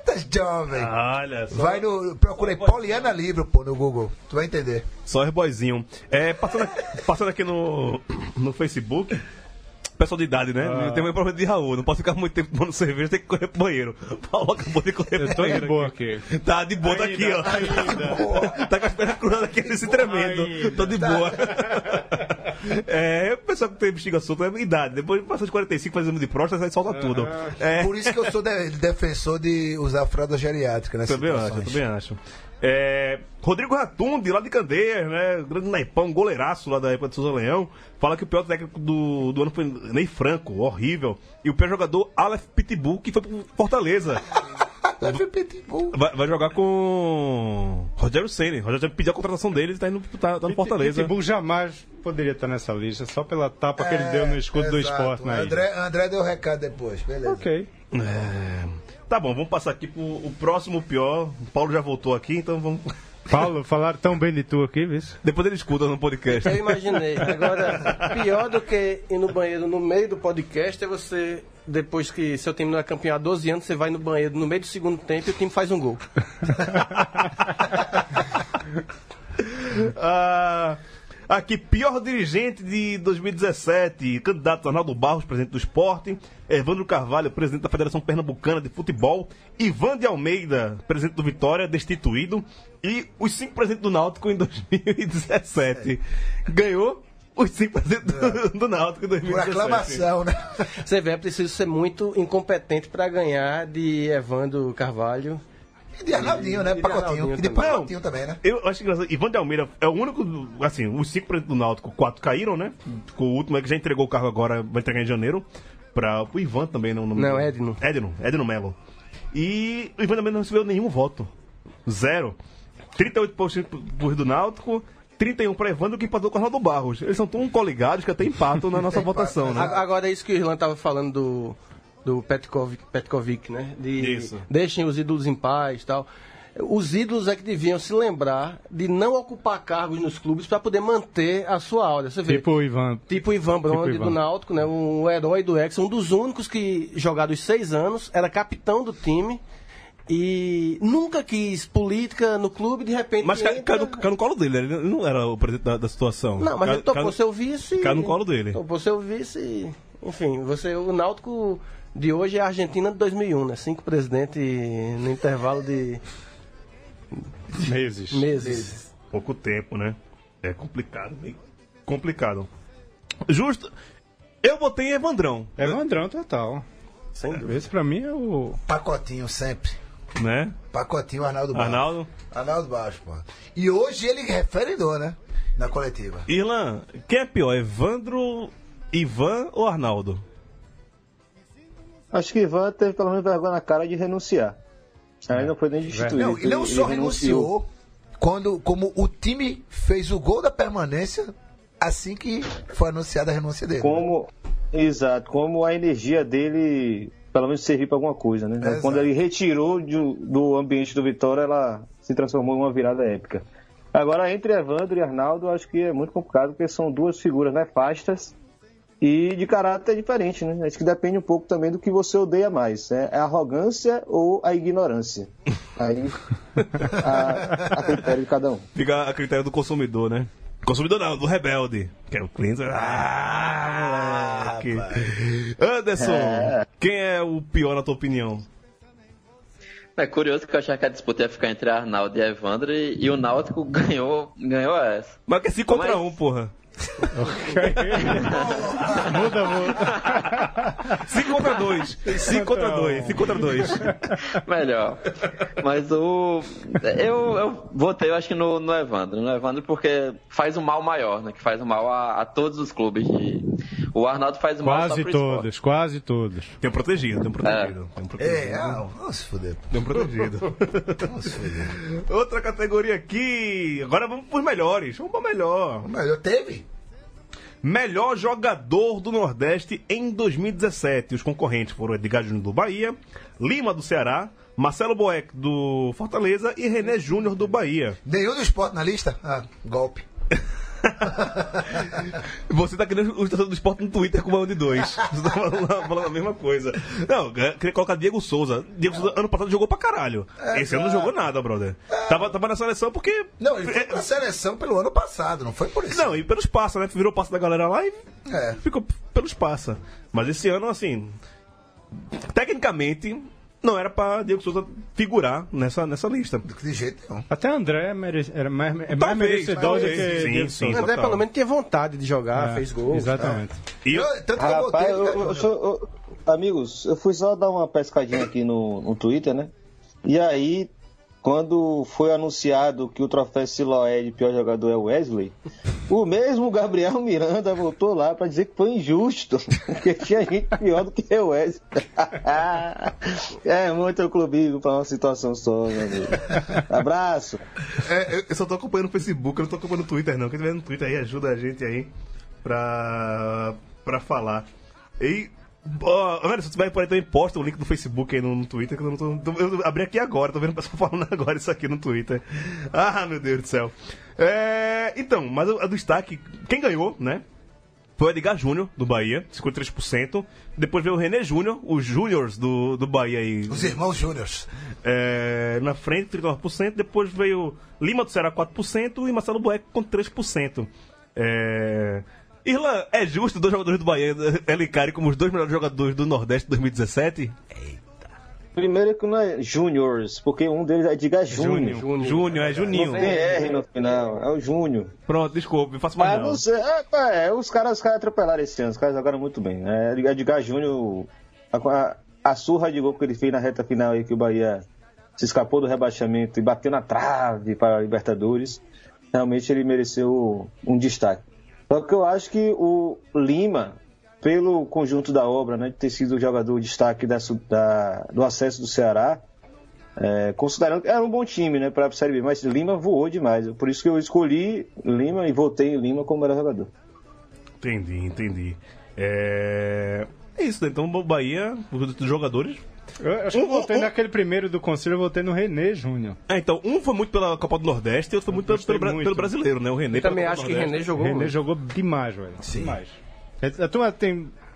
Eita, jovem. Olha só. Vai no. Procurei Poliana Livro, pô, no Google. Tu vai entender. Só os boyzinho. É, passando, aqui- passando aqui no, no Facebook. Pessoal de idade, né? Ah. Tem um problema de Raul. Não posso ficar muito tempo tomando cerveja, tem que correr pro banheiro. Paulo acabou de correr Eu pro tô de banheiro. boa aqui. Tá de boa, tá aqui, ó. Ainda. tá com as pernas cruzadas aqui nesse tremendo. Ainda. Tô de boa. É, o pessoal que tem bexiga solta é idade. Depois passa de 45, faz exame de próstata, aí solta tudo. É, Por isso que eu sou de- defensor de usar fralda geriátrica nessas também acho, situações. também acho. É, Rodrigo Ratundi, lá de Candeias, né? Grande naipão, goleiraço lá da época de Souza Leão. Fala que o pior técnico do, do ano foi Ney Franco, horrível. E o pior jogador, Aleph Pitbull, que foi pro Fortaleza. Vai, vai jogar com Rogério Senna. Rogério Senna pediu a contratação dele e tá, indo, tá, tá no Fortaleza. Pitbull jamais poderia estar nessa lista, só pela tapa que ele deu no escudo do É, Exato. esporte ilha. André, André deu recado depois, beleza. Ok. É, Tá bom, vamos passar aqui pro o próximo pior. O Paulo já voltou aqui, então vamos. Paulo, falaram tão bem de tu aqui, viu? Depois ele escuta no podcast. Eu imaginei. Agora, pior do que ir no banheiro no meio do podcast é você, depois que seu time não é campeão há 12 anos, você vai no banheiro no meio do segundo tempo e o time faz um gol. Ah, aqui, pior dirigente de 2017. Candidato Arnaldo Barros, presidente do esporte. Evandro Carvalho, presidente da Federação Pernambucana de Futebol. Ivan de Almeida, presidente do Vitória, destituído. E os cinco presidentes do Náutico em 2017. Ganhou os cinco presidentes do, do Náutico em Por 2017. aclamação, né? Você vê, é preciso ser muito incompetente para ganhar de Evandro Carvalho. E de Arnaldinho, né? E de Pacotinho. Arnaldinho E de também. pacotinho também, né? Eu acho engraçado. Ivan de Almeida é o único. Assim, os cinco presidentes do Náutico, quatro caíram, né? O último é que já entregou o cargo agora, vai entregar em janeiro. Para o Ivan também, não? o nome Não. Edno. Edno, Edno Melo. E o Ivan também não recebeu nenhum voto. Zero. 38% por do Náutico, 31% para Evandro, que empatou com o Arnaldo Barros. Eles são tão coligados que até empatam na nossa votação, né? Agora é isso que o Irlan estava falando do, do Petkovic, Petkovic, né? De Isso. deixem os ídolos em paz e tal. Os ídolos é que deviam se lembrar de não ocupar cargos nos clubes para poder manter a sua aura. Você vê, Tipo o Ivan. Tipo o Ivan Brondi Ivan. do Náutico, né? Um herói do Ex, um dos únicos que, jogados seis anos, era capitão do time E nunca quis política no clube, de repente. Mas cai, entra- cai no, cai no colo dele, ele não era o presidente da, da situação. Não, mas Cai- ele topou cai seu vice. Cai no colo dele. Topou seu vice. Enfim, você, o Náutico de hoje é a Argentina de 2001, né? Cinco presidentes no intervalo de Meses. meses. Pouco tempo, né? É complicado, meio complicado. Justo. Eu botei em Evandrão, É Vandrão total. Sem dúvida. Esse pra mim é o. Pacotinho sempre. né? Pacotinho Arnaldo Baixo. Arnaldo. Arnaldo Baixo, pô. E hoje ele referendou, né? Na coletiva. Irlan, quem é pior, Evandro, Ivan ou Arnaldo? Acho que Ivan teve pelo menos vergonha na cara de renunciar. Aí não foi nem destituído. Não, e não ele- só ele renunciou, quando, como o time fez o gol da permanência assim que foi anunciada a renúncia dele. Como, exato, como a energia dele, pelo menos serviu para alguma coisa, né? Exato. Quando ele retirou de- do ambiente do Vitória, ela se transformou em uma virada épica. Agora, entre Evandro e Arnaldo, acho que é muito complicado, porque são duas figuras nefastas e de caráter diferente, né? Acho que depende um pouco também do que você odeia mais, né? É a arrogância ou a ignorância. Aí, a, a critério de cada um. Fica a critério do consumidor, né? Consumidor não, do rebelde. Que é o Cleanser. Ah, moleque. Anderson, É. quem é o pior na tua opinião? É curioso que eu achava que a disputa ia ficar entre Arnaldo e Evandro e, e o Náutico ganhou, ganhou essa. Mas que é 5 contra Mas- 1, um, porra. Muda, muda. 5 contra 2. 5 contra 2. 5 contra 2. Melhor. Mas o. Eu, eu votei, eu acho que no, no Evandro. No Evandro porque faz um mal maior, né? Que faz um mal a, a todos os clubes. De... O Arnaldo faz mal só Quase pro todos, quase todos. Tem um protegido, tem um protegido. Tem um protegido. É, ah, vamos se fuder. Tem um protegido. Vamos se fuder. Outra categoria aqui. Agora vamos pros melhores. Vamos pra melhor. Melhor teve? Melhor jogador do Nordeste em 2017. Os concorrentes foram Edgar Júnior do Bahia, Lima do Ceará, Marcelo Boeck do Fortaleza e René Júnior do Bahia. Nenhum do esporte na lista? Ah, golpe. Você tá querendo o torcedor do esporte no Twitter com uma de dois. Você tá falando, falando a mesma coisa. Não, queria colocar Diego Souza. Diego Souza ano passado jogou pra caralho. Esse ano não jogou nada, brother. Tava, tava na seleção porque. Não, ele foi pra seleção pelo ano passado, não foi por isso. Não, e pelos passos, né? Virou passo da galera lá e É. ficou pelos passos. Mas esse ano, assim. Tecnicamente, não era pra Diego Souza figurar nessa, nessa lista. De jeito nenhum. Até André é mere- era mais, é mais merecedor do que Sim, Diego sim. Souza. André total. pelo menos tinha vontade de jogar, É, fez gols. Exatamente. E eu- tanto que eu Rapaz, botei. eu- eu- eu sou- eu- amigos, eu fui só dar uma pescadinha aqui no, no Twitter, né? E aí, quando foi anunciado que o troféu Siloé de pior jogador é Wesley, o mesmo Gabriel Miranda voltou lá pra dizer que foi injusto, porque tinha gente pior do que o Wesley. é muito clubismo pra uma situação só, meu amigo. Abraço. É, eu- só tô acompanhando o Facebook, eu não tô acompanhando o Twitter, não. Quem tiver no Twitter aí, ajuda a gente aí pra falar. E. Ó, velho, se você vai por aí também, posta o link do Facebook aí no, no Twitter, que eu não tô, tô- Eu abri aqui agora, tô vendo o pessoal falando agora isso aqui no Twitter. Ah, meu Deus do céu. É, então, mas o, o destaque, quem ganhou, né? Foi o Edgar Júnior, do Bahia, 53%. Depois veio o René Júnior, os Júniors do, do Bahia aí. Os irmãos Júniors. É, na frente, 39%. Depois veio Lima do Ceará, 4%. E Marcelo Boeck com 3%. É... Irlan, é justo dois jogadores do Bahia elencarem como os dois melhores jogadores do Nordeste de 2017? Primeiro que não é Júniors, porque um deles é Diga Júnior. Júnior. Júnior, é Juninho. Não tem R no final, é o Júnior. Pronto, desculpa, me faço mais Mas não. é, é, os caras, os caras atropelaram esse ano, os caras jogaram muito bem. É, Edgar Júnior, a, a, a surra de gol que ele fez na reta final aí, que o Bahia se escapou do rebaixamento e bateu na trave para a Libertadores, realmente ele mereceu um destaque. Só que eu acho que o Lima, pelo conjunto da obra, né, de ter sido o jogador destaque da, su- da- do acesso do Ceará, é, considerando que era um bom time, né, para a Série B, mas Lima voou demais. Por isso que eu escolhi Lima e votei em Lima como melhor jogador. Entendi, entendi. É... é isso, né? Então o Bahia, os jogadores. Eu acho que eu voltei naquele primeiro do conselho, eu voltei no René Júnior. É, então, um foi muito pela Copa do Nordeste e outro foi muito pelo, pelo, muito. pelo brasileiro, né? O René Eu também acho Copa que do René jogou René muito. jogou demais, velho. Sim. Demais. A turma tem é,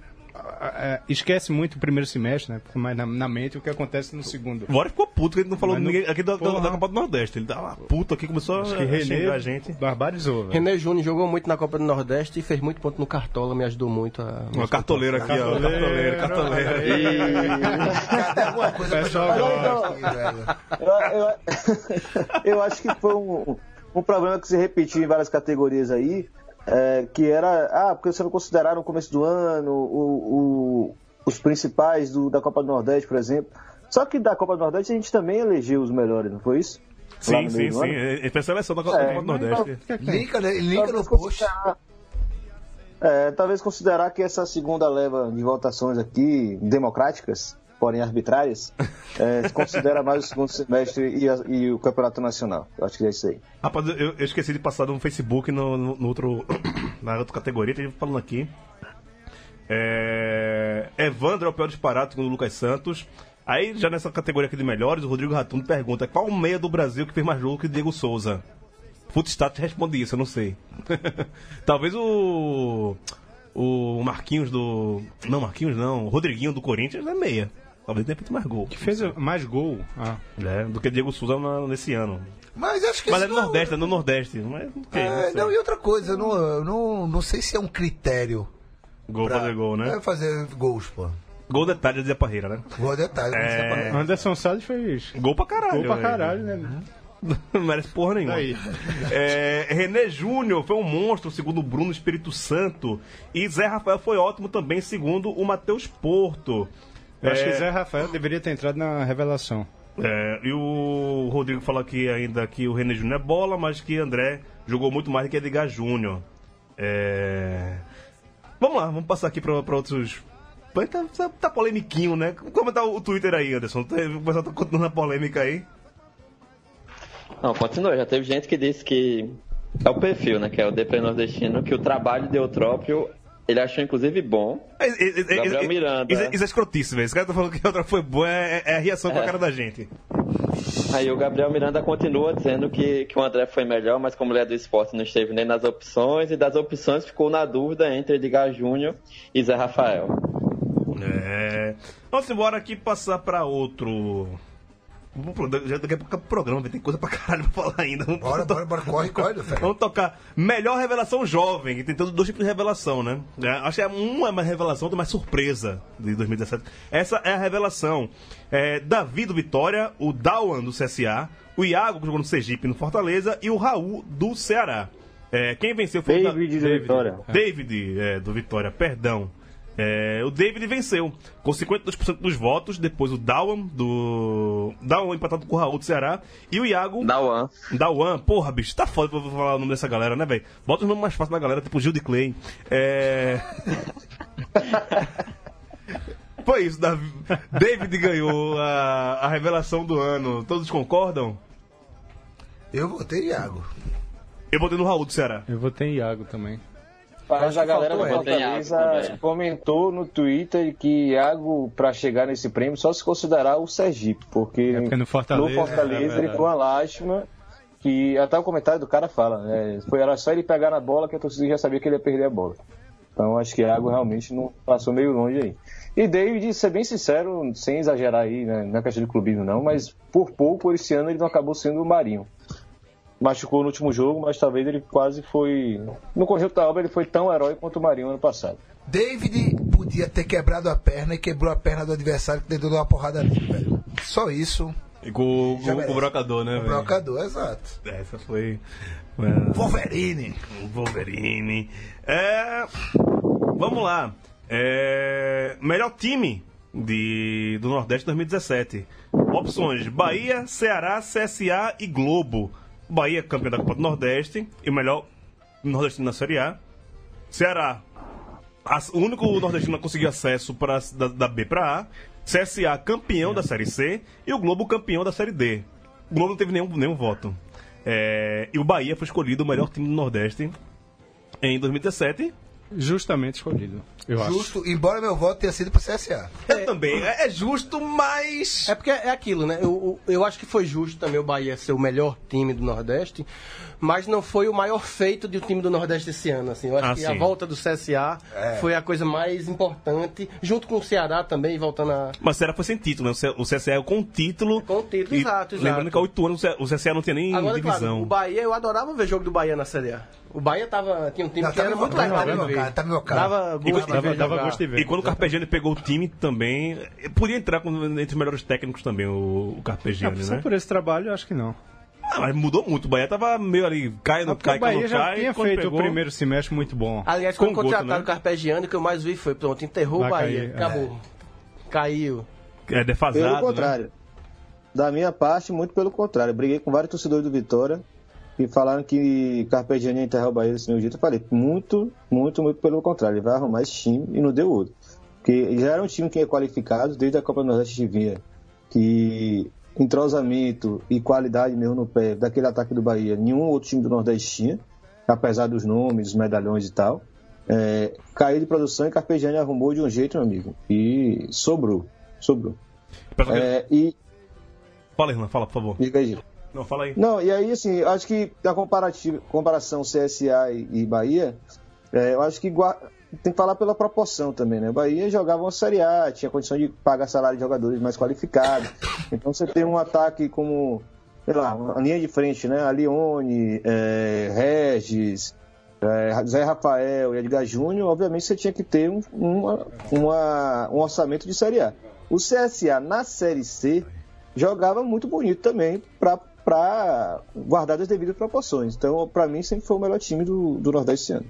esquece muito o primeiro semestre, né? Fica mais na, na mente o que acontece no segundo. O Vora ficou puto, que ele não falou Mas ninguém aqui da, da- da Copa do Nordeste. Ele tava puto aqui, começou Acho a, que a xingar René a gente. barbarizou, velho. René Júnior jogou muito na Copa do Nordeste e fez muito ponto no Cartola, me ajudou muito a. Uma cartoleira aqui, ó. Cartoleira, cartoleira. Alguma coisa pra Pessoal? Eu, eu- eu acho que foi um, um problema que se repetiu em várias categorias aí, é, que era, ah, porque você não consideraram no começo do ano o- o- os principais do- da Copa do Nordeste, por exemplo. Só que da Copa do Nordeste a gente também elegeu os melhores, não foi isso? Sim, sim, sim. Ele fez seleção da Copa É, do Nordeste. Linka, né? linka no post. É, talvez considerar que essa segunda leva de votações aqui, democráticas, porém arbitrárias, é, considera mais o segundo semestre e, a- e o campeonato nacional. Eu acho que é isso aí. Rapaz, eu, eu esqueci de passar no Facebook, no, no- no outro, na outra categoria, tem gente falando aqui. É, Evandro é o pior disparado, segundo o Lucas Santos. Aí, já nessa categoria aqui de melhores, o Rodrigo Ratuno pergunta qual o meia do Brasil que fez mais jogo que o Diego Souza? Footstat responde isso, eu não sei. Talvez o. O Marquinhos do. Não, Marquinhos não. O Rodriguinho do Corinthians é meia. Talvez tenha feito mais gol. Que fez mais gol. Ah, É, do que Diego Souza na- nesse ano. Mas acho que Mas é no não- Nordeste, é no Nordeste. Mas, ok, É, não não, e outra coisa, eu não, não, não sei se é um critério. Gol pra- fazer gol, né? É fazer gols, pô. Gol detalhe de Parreira, né? Gol é detalhe. como você tá falando. Anderson Salles fez Gol pra caralho. gol pra velho. caralho, né? Não merece porra nenhuma. Aí. É, René Júnior foi um monstro, segundo o Bruno Espírito Santo. E Zé Rafael foi ótimo também, segundo o Matheus Porto. Eu acho É, que Zé Rafael deveria ter entrado na revelação. é, e o Rodrigo fala aqui ainda que o René Júnior é bola, mas que André jogou muito mais do que Edgar Júnior. É... Vamos lá, vamos passar aqui para outros. Tá, tá, tá polemiquinho, né? Como tá o Twitter aí, Anderson? O pessoal tá continuando a polêmica aí. Não, continua. Já teve gente que disse que é o perfil, né? Que é o DP nordestino, que o trabalho de Eutrópio ele achou inclusive bom. É, é, é, Gabriel é, Miranda. Isso, é- isso é escrotice, velho. Esse cara tá falando que a outra foi boa, é, é a reação com a É. cara da gente. Aí o Gabriel Miranda continua dizendo que, que o André foi melhor, mas como ele é do esporte não esteve nem nas opções, e das opções ficou na dúvida entre Edgar Júnior e Zé Rafael. É. Vamos embora aqui passar pra outro. Já daqui a pouco é pro programa, ter coisa pra caralho pra falar ainda. Vamos, Bora, bora, bora, corre, corre, velho. vamos tocar melhor revelação jovem, que tem todos dois tipos de revelação, né? É, acho que é uma é mais revelação, outra mais surpresa de 2017. Essa é a revelação. É, Davi do Vitória, o Dawan do CSA, o Iago, que jogou no Sergipe no Fortaleza, e o Raul do Ceará. É, quem venceu foi o Da- David de Vitória. David é, do Vitória, perdão. É, o David venceu com 52% dos votos. Depois o Dawan do. Dawan empatado com o Raul do Ceará. E o Iago. Dauan. Dawan. Porra, bicho, tá foda pra eu falar o nome dessa galera, né, velho? Bota os nomes mais fáceis da galera, tipo Gil de Clay. É. Foi isso, Davi- David ganhou a, a revelação do ano. Todos concordam? Eu votei Iago. Eu votei no Raul do Ceará. Eu votei em Iago também. Mas a galera do. Fortaleza comentou no Twitter que Iago, para chegar nesse prêmio, só se considerar o Sergipe, porque, É porque no Fortaleza- no Fortaleza é, é ele foi uma lástima. Que até o comentário do cara fala, né? Foi, era só ele pegar na bola que a torcida já sabia que ele ia perder a bola. Então acho que Iago realmente não passou meio longe aí. E David, ser bem sincero, sem exagerar aí, né? é questão de clubismo não, mas por pouco esse ano ele não acabou sendo o Marinho. Machucou no último jogo, mas talvez ele quase foi. No conjunto da obra ele foi tão herói quanto o Marinho ano passado. David podia ter quebrado a perna e quebrou a perna do adversário que dar uma porrada nele, velho. Só isso. E com, com merece. o brocador, né, O velho? brocador, exato. Essa foi. é, Wolverine. Wolverine. É, vamos lá. É, melhor time de, do Nordeste 2017. Opções: Bahia, Ceará, CSA e Globo. Bahia, campeão da Copa do Nordeste. E o melhor nordestino na Série A. Ceará, as- o único nordestino a conseguir acesso pra, da, da B para A. CSA, campeão da Série C. E o Globo, campeão da Série D. O Globo não teve nenhum, nenhum voto. É, e o Bahia foi escolhido o melhor time do Nordeste em 2017. Justamente escolhido, eu acho. Justo, embora meu voto tenha sido pro CSA. Eu também. É é justo, mas. É porque é aquilo, né? Eu, eu eu acho que foi justo também o Bahia ser o melhor time do Nordeste, mas não foi o maior feito do time do Nordeste esse ano. Assim. Eu acho Ah, que sim. a volta do CSA foi a coisa mais importante, junto com o Ceará também, voltando a. Mas o Ceará foi sem título, né? O CSA é com título. Com título, E exato, exato. Lembrando que há oito anos o CSA não tinha nem Agora, claro, divisão. o Bahia, eu adorava ver jogo do Bahia na Série A. O Bahia tava, tinha um time Não, que tá era muito legal tá de meu cara, tá meu cara. Dava E gosto de Dava, dava gosto de ver. E quando o Carpegiani pegou o time também, podia entrar com- entre os melhores técnicos também, o, o Carpegiani, Só né? por esse trabalho, eu acho que não. Ah, mas mudou muito. O Bahia tava meio ali, cai, não Porque cai, o cai, Bahia não já cai. tinha feito pegou- o primeiro semestre muito bom. Aliás, Com quando Guto, contrataram né? o Carpegiani, o que eu mais vi foi, pronto, enterrou Vai o Bahia. cair, é. Acabou. Caiu. É defasado. Pelo né? contrário. Da minha parte, muito pelo contrário. Eu briguei com vários torcedores do Vitória que falaram que Carpegiani ia enterrar o Bahia desse meu jeito. Eu falei, muito, muito, muito pelo contrário. Ele vai arrumar esse time e não deu outro. Porque já era um time que é qualificado, desde a Copa do Nordeste vinha, que entrosamento e qualidade mesmo no pé daquele ataque do Bahia, nenhum outro time do Nordeste tinha, apesar dos nomes, dos medalhões e tal. É, caiu de produção e Carpegiani arrumou de um jeito, meu amigo. E sobrou. Sobrou. É, e. Fala, Irlan, fala, por favor. Diga aí, Gil. Não, fala aí. Não, e aí, assim, eu acho que comparativa, comparação CSA e, e Bahia, é, eu acho que tem que falar pela proporção também, né? O Bahia jogava uma Série A, tinha condição de pagar salário de jogadores mais qualificados. Então você tem um ataque como, sei lá, uma linha de frente, né? A Lione, é, Regis, é, Zé Rafael e Edgar Júnior, obviamente você tinha que ter um, uma- uma- um orçamento de Série A. O CSA na Série C jogava muito bonito também para guardar as devidas proporções. Então, para mim, sempre foi o melhor time do, do Nordeste ano.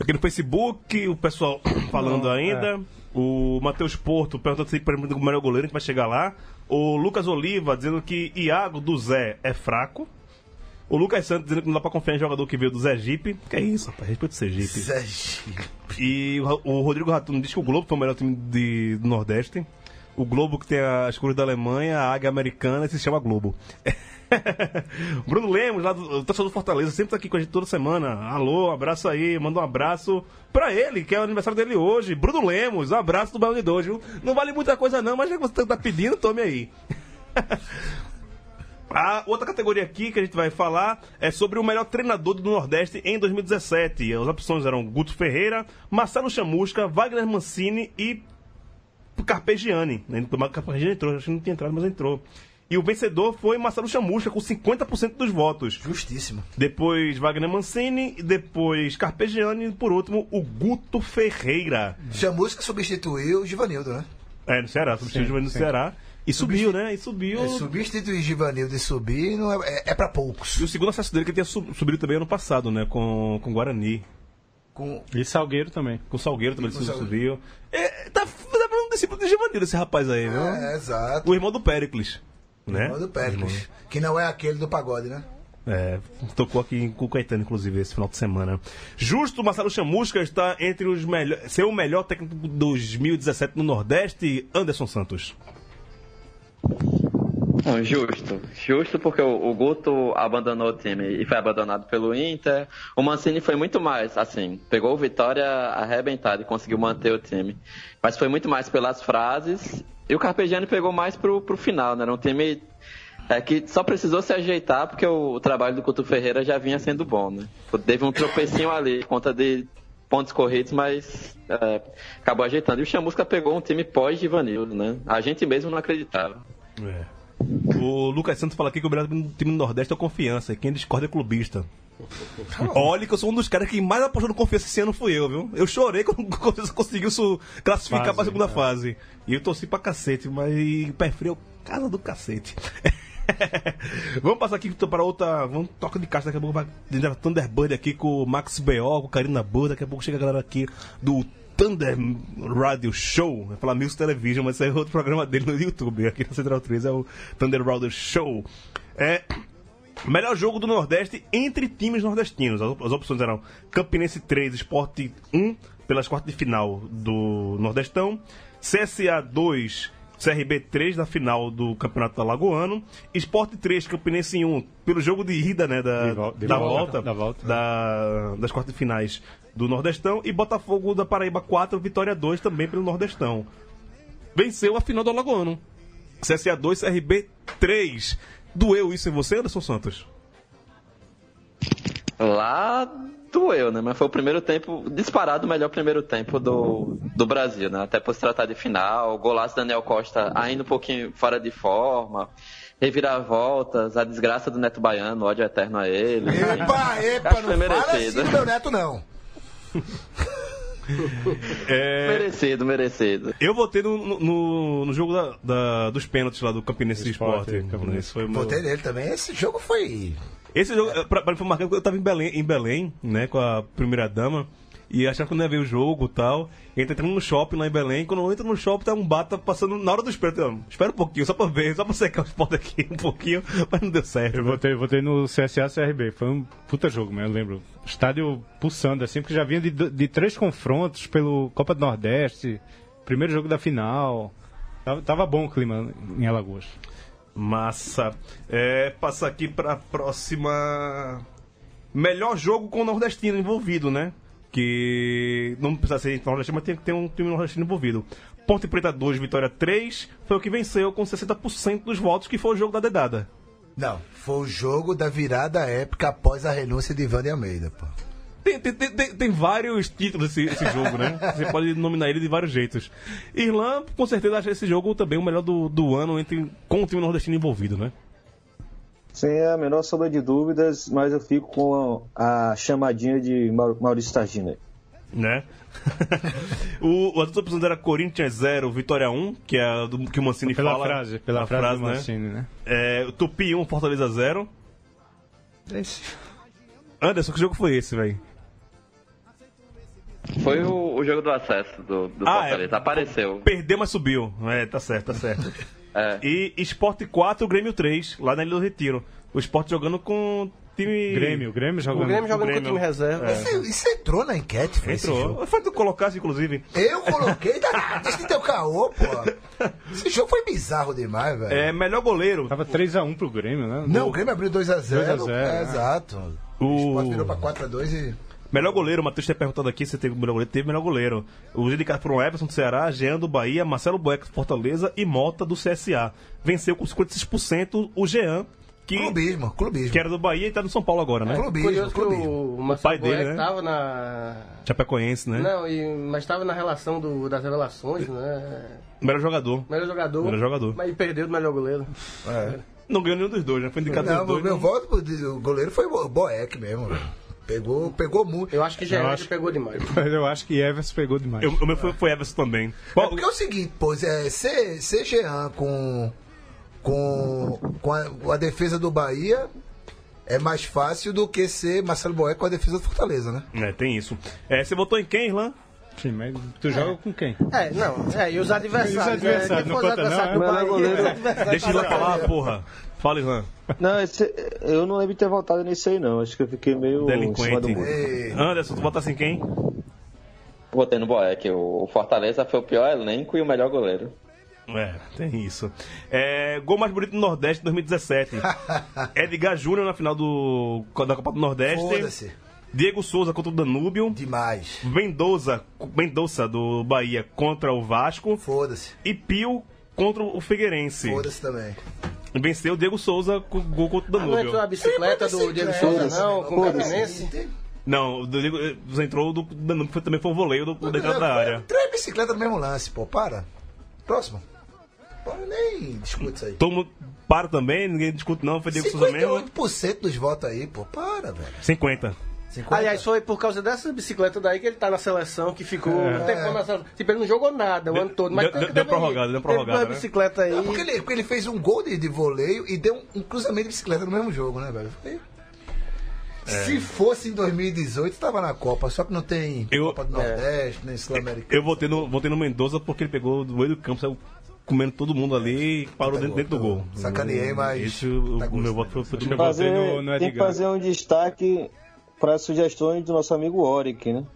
Aqui no Facebook, o pessoal falando Não, ainda. O Matheus Porto perguntando se pergunta o melhor goleiro, a gente vai chegar lá. O Lucas Oliva dizendo que Iago do Zé é fraco. O Lucas Santos dizendo que não dá pra confiar em jogador que veio do Zé Jeep. Que é isso, rapaz? Respeito o Sergipe. Zé Gil. E o, o Rodrigo Ratuno diz que o Globo foi o melhor time de- do Nordeste. O Globo que tem as cores da Alemanha, a águia americana, se chama Globo. Bruno Lemos, lá do torcedor do Fortaleza, sempre tá aqui com a gente toda semana. Alô, abraço aí, manda um abraço pra ele, que é o aniversário dele hoje. Bruno Lemos, um abraço do Baião de viu? Não vale muita coisa não, mas já que você tá pedindo, tome aí. A outra categoria aqui que a gente vai falar é sobre o melhor treinador do Nordeste em 2017. As opções eram Guto Ferreira, Marcelo Chamusca, Wagner Mancini e Carpegiani. né? O Carpegiani entrou, acho que não tinha entrado, mas entrou. E o vencedor foi Marcelo Chamusca, com 50% dos votos. Justíssimo. Depois Wagner Mancini, depois Carpegiani e por último o Guto Ferreira. Chamusca substituiu o Givanildo, né? É, no Ceará, substituiu no Ceará. E subiu, né? E subiu. É, substituir Givanildo e subir não é, é, é pra poucos. E o segundo acesso dele que tinha sub- subido também ano passado, né? Com, com Guarani. Com, E Salgueiro também. Com o Salgueiro também com Salgueiro. subiu. É, tá tá um discípulo de Givanildo esse rapaz aí, viu? é, exato. O irmão do Péricles. Né? Irmão do Péricles. Que não é aquele do pagode, né? É, tocou aqui com o Caetano, inclusive, esse final de semana. Justo Marcelo Chamusca está entre os melhores. Ser o melhor técnico de 2017 no Nordeste, Anderson Santos. Não, justo. Justo porque o, o Guto abandonou o time e foi abandonado pelo Inter. O Mancini foi muito mais, assim, pegou o Vitória arrebentado e conseguiu manter o time. Mas foi muito mais pelas frases. E o Carpegiani pegou mais pro, pro final, né? Era um time é, que só precisou se ajeitar porque o, o trabalho do Couto Ferreira já vinha sendo bom, né? Teve um tropecinho ali, conta de pontos corridos, mas é, acabou ajeitando. E o Chamusca pegou um time pós-Givanildo, né? A gente mesmo não acreditava. É. O Lucas Santos fala aqui que o melhor time do Nordeste é o Confiança. e Quem discorda é clubista. Olha que eu sou um dos caras que mais apostou no Confiança esse ano fui eu, viu? Eu chorei quando o Confiança conseguiu classificar Fase, pra segunda é. fase. E eu torci pra cacete, mas pé frio casa do cacete. vamos passar aqui para outra. Vamos toca de caixa daqui a pouco. Vai Thunderbird aqui com o Max B.O., com o Karina Bird. Daqui a pouco chega a galera aqui do Thunder Radio Show. Vai falar News Television, mas esse é outro programa dele no YouTube. Aqui na Central 3 é o Thunder Radio Show. É. Melhor jogo do Nordeste entre times nordestinos. As, op- as opções eram Campinense 3, Sport 1, pelas quartas de final do Nordestão. CSA 2, CRB 3 na final do Campeonato Alagoano. Esporte 3, Campinense 1, pelo jogo de ida, né? Da, De vol- de da, volta, volta, da volta. da- das quartas finais do Nordestão. E Botafogo da Paraíba 4, Vitória 2 também pelo Nordestão. Venceu a final do Alagoano. CSA 2, CRB 3. Doeu isso em você, Anderson Santos? Lá doeu, né? Mas foi o primeiro tempo, disparado o melhor primeiro tempo do, do Brasil, né? Até por se tratar de final, golaço Daniel Costa ainda um pouquinho fora de forma, reviravoltas, a desgraça do Neto Baiano, ódio eterno a ele. Epa, epa, Acho não assim merecido. do meu neto, não. É, Merecido, merecido. eu votei no, no, no jogo da- da- dos pênaltis lá do Campinense Esporte, Esporte. Campinense. Foi meu- Votei nele também. Esse jogo foi. Esse jogo, eh, pra, pra mim foi porque eu tava em Belém, em Belém, né, com a primeira dama. E achava que não ia ver o jogo e tal. Entra entrando no shopping lá em Belém. Quando eu entro no shopping, tá um bata passando na hora do espelho. Espera um pouquinho, só pra ver, só pra secar os pontos aqui um pouquinho, mas não deu certo. Eu votei, votei no CSA CRB. Foi um puta jogo, mesmo, eu lembro. Estádio pulsando, assim, porque já vinha de, de três confrontos pelo Copa do Nordeste, primeiro jogo da final. Tava, tava bom o clima em Alagoas. Massa. É, passa aqui pra próxima. Melhor jogo com o nordestino envolvido, né? Que não precisa ser nordestino, mas tem que ter um time nordestino envolvido. Ponte Preta 2, Vitória 3, foi o que venceu com 60% dos votos, que foi o jogo da dedada. Não, foi o jogo da virada épica após a renúncia de Ivan de Almeida, pô. Tem, tem, tem, tem- vários títulos esse, esse jogo, né? Você pode nominar ele de vários jeitos. Irlã, com certeza, acha esse jogo também o melhor do, do ano entre, com o time nordestino envolvido, né? Sem a menor sombra de dúvidas, mas eu fico com a, a chamadinha de Mau- Maurício Targino. aí. né? o, o adulto episódio era Corinthians 0, Vitória 1, que é a do que o Mancini Pela fala. frase, pela a frase, do né? Mancini, né? É, o Tupi 1, Fortaleza 0. Esse. Anderson, que jogo foi esse, velho? Foi o, o jogo do acesso do, do Ah, Fortaleza. é. Apareceu. Perdeu, mas subiu. É, tá certo, tá certo. É. E Esporte 4, Grêmio 3, lá na Ilha do Retiro. O Esporte jogando com time. Grêmio, o Grêmio jogando. O Grêmio jogando com o Grêmio. time reserva. Isso, isso entrou na enquete, foi esse jogo. Entrou. Foi tu que colocasse, inclusive. Eu coloquei, tá, disse que teu caô, pô. Esse jogo foi bizarro demais, velho. É, melhor goleiro. Tava 3x1 pro Grêmio, né? Não, o Grêmio abriu 2x0. 2 a 0, É, é. exato. O O- Sport virou pra 4x2 e. Melhor goleiro, o Matheus tem perguntado aqui se teve melhor goleiro. Teve melhor goleiro. Os indicados foram Everson do Ceará, Jean do Bahia, Marcelo Boeck do Fortaleza e Mota do CSA. Venceu com 56% o Jean, que, Clubismo, clubismo. que era do Bahia e tá no São Paulo agora, né? Clubismo, Curioso clubismo. o Marcelo pai dele, né? tava na... Chapecoense, né? Não, e, mas estava na relação do- das revelações, né? Melhor jogador. Melhor jogador. Melhor jogador. Mas perdeu do melhor goleiro. Não ganhou nenhum dos dois, né? Foi indicado Não, dos dois. meu né? voto pro o goleiro foi o Boeck mesmo, velho. Pegou, pegou muito. Eu acho que Gerard acho- pegou demais. Eu acho que Everson pegou demais. Eu- o meu foi, foi Everson também. É Bom, porque é o seguinte, pois é, ser, ser Jean com, com, com, a, com a defesa do Bahia é mais fácil do que ser Marcelo Boeck com a defesa do Fortaleza, né? é, tem isso. É, você votou em quem, Irlan? Sim, mas tu joga com quem? É, não. É, e os adversários. E os adversários, né? Não conta não, é? goleiro. adversários Deixa do falar, porra. Fala, Irlan. Não, esse- eu não lembro de ter votado nisso aí, não. Acho que eu fiquei meio Delinquente. Anderson, tu votasse em quem? Votei no Boeck. O o Fortaleza foi o pior elenco e o melhor goleiro. É, tem isso. É, gol mais bonito do Nordeste 2017. Edgar Júnior na final do, da Copa do Nordeste. Foda-se. Diego Souza contra o Danúbio. Demais. Mendoza, Mendoza do Bahia contra o Vasco. Foda-se. E Pio contra o Figueirense. Foda-se também. Venceu o Diego Souza com gol contra o Ah, não Danúbio. entrou a bicicleta do Diego Souza, não, com o Campinense? Não, o Diego eh, entrou do Danúbio, foi, também foi um voleio do, do dentro da área. Três bicicletas no mesmo lance, pô. Para. Próximo. Pô, nem discute isso aí. Mundo para também, ninguém discute não, foi Diego Souza mesmo. 58% dos votos aí, pô. Para, velho. 50. 50. Aliás, foi por causa dessa bicicleta daí que ele tá na seleção, que ficou um tempão na seleção. Tipo, ele não jogou nada o ano todo. Mas deu- tem que deu prorrogada, deu duas né? bicicletas aí. Não, porque ele, porque ele fez um gol de, de voleio e deu um, um cruzamento de bicicleta no mesmo jogo, né, velho? Foi- Se fosse em 2018, tava na Copa, só que não tem Eu- Copa do Nordeste, nem Sul-Americano. Eu votei no, votei no Mendoza porque ele pegou do meio do campo, saiu comendo todo mundo ali e parou Pegou, dentro, dentro do gol. Sacaneei, mas Esse, o, tá o meu voto foi, foi do Eu Mendoza. votei Fazer, no- no tem que fazer um destaque para as sugestões do nosso amigo Oric, né? Eu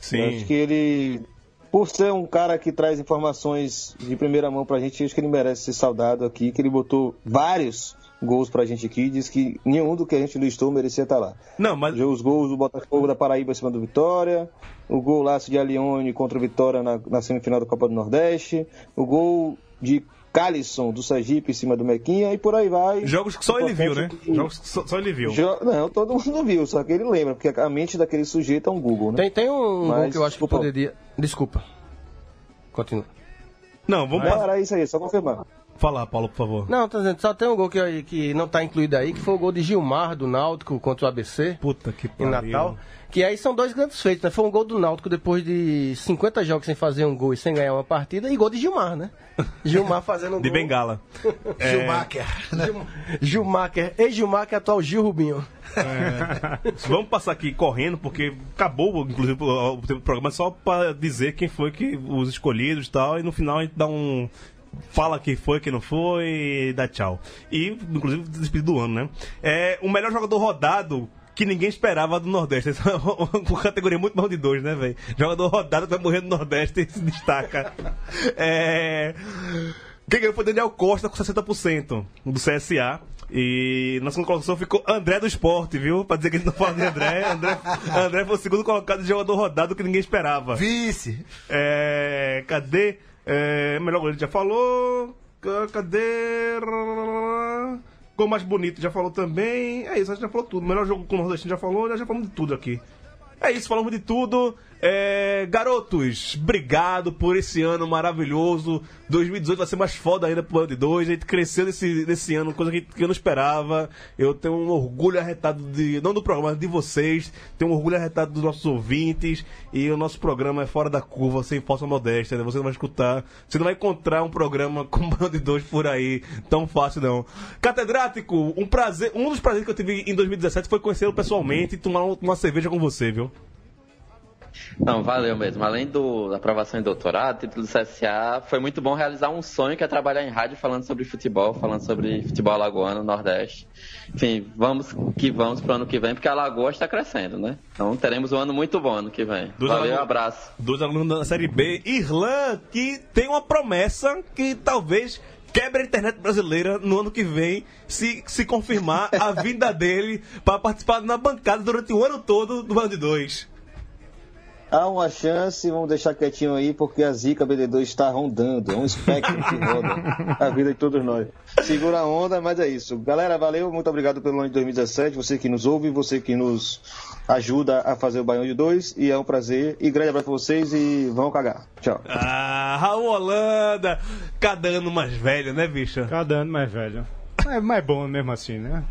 Sim. Acho que ele por ser um cara que traz informações de primeira mão pra gente, acho que ele merece ser saudado aqui, que ele botou vários gols pra gente aqui, diz que nenhum do que a gente listou merecia estar lá. Não, mas Os gols do Botafogo da Paraíba em cima do Vitória, o gol laço de Alione contra o Vitória na, na semifinal da Copa do Nordeste, o gol de Calisson do Sergipe em cima do Mequinha e por aí vai. jogos que só ele viu, né? Jogos que só, só ele viu. Jo- Não, todo mundo viu, só que ele lembra, porque a mente daquele sujeito é um Google, né? Tem, tem um Mas, gol que eu acho que poderia. Desculpa. Continua. Não, vamos É, passar. era isso aí, só confirmar. Fala, Paulo, por favor. Não, tô dizendo, só tem um gol que, que não tá incluído aí, que foi o gol de Gilmar do Náutico contra o ABC. Puta que em pariu. Natal. Que aí são dois grandes feitos, né? Foi um gol do Náutico depois de 50 jogos sem fazer um gol e sem ganhar uma partida, e gol de Gilmar, né? Gilmar fazendo um De gol. Bengala. É. Gilmacher, ex-Gilmar, que é atual Gil Rubinho. Vamos passar aqui correndo, porque acabou, inclusive, o tempo do programa só pra dizer quem foi que os escolhidos e tal, e no final a gente dá um. Fala quem foi, quem não foi, dá tchau. E, inclusive, despedido do ano, né? É, o melhor jogador rodado que ninguém esperava do Nordeste. Essa é uma categoria muito mal de dois, né, velho? Jogador rodado que vai morrer no Nordeste e se destaca. É. Quem ganhou foi Daniel Costa com 60% do CSA. E na segunda colocação ficou André do Esporte, viu? Pra dizer que gente não fala de André. André, André foi o segundo colocado de jogador rodado que ninguém esperava. Vice. É, cadê? É, melhor goleiro já falou. Ca- Cadê? Gol mais bonito já falou também. É isso, a gente já falou tudo. Melhor jogo com o Nordestino já falou, já falamos de tudo aqui. É isso, falamos de tudo. É, garotos, obrigado por esse ano maravilhoso. 2018 vai ser mais foda ainda pro ano de dois. A gente cresceu nesse, nesse ano, coisa que, que eu não esperava. Eu tenho um orgulho arretado de. Não do programa, mas de vocês. Tenho um orgulho arretado dos nossos ouvintes. E o nosso programa é fora da curva, sem falsa modéstia. Né? Você não vai escutar. Você não vai encontrar um programa com bando de dois por aí. Tão fácil, não. Catedrático, um prazer. Um dos prazeres que eu tive em 2017 foi conhecê-lo pessoalmente e tomar uma cerveja com você, viu? Não, valeu mesmo. Além do, da aprovação em doutorado, título do CSA, foi muito bom realizar um sonho que é trabalhar em rádio falando sobre futebol, falando sobre futebol alagoano, Nordeste. Enfim, vamos que vamos pro ano que vem, porque a Lagoa está crescendo, né? Então teremos um ano muito bom ano que vem. Dos valeu, alunos- abraço. Dois alunos da Série B. Irlan, que tem uma promessa que talvez quebre a internet brasileira no ano que vem, se, se confirmar a vinda dele para participar na bancada durante o ano todo do Bando de Dois. Há uma chance, vamos deixar quietinho aí, porque a Zika BD2 está rondando. É um espectro que roda a vida de todos nós. Segura a onda, mas é isso. Galera, valeu, muito obrigado pelo ano de 2017. Você que nos ouve, você que nos ajuda a fazer o Baião de 2. E é um prazer. E grande abraço pra vocês e vão cagar. Tchau. Ah, Raul Holanda, cada ano mais velho, né, bicha? Cada ano mais velho. É mais bom mesmo assim, né?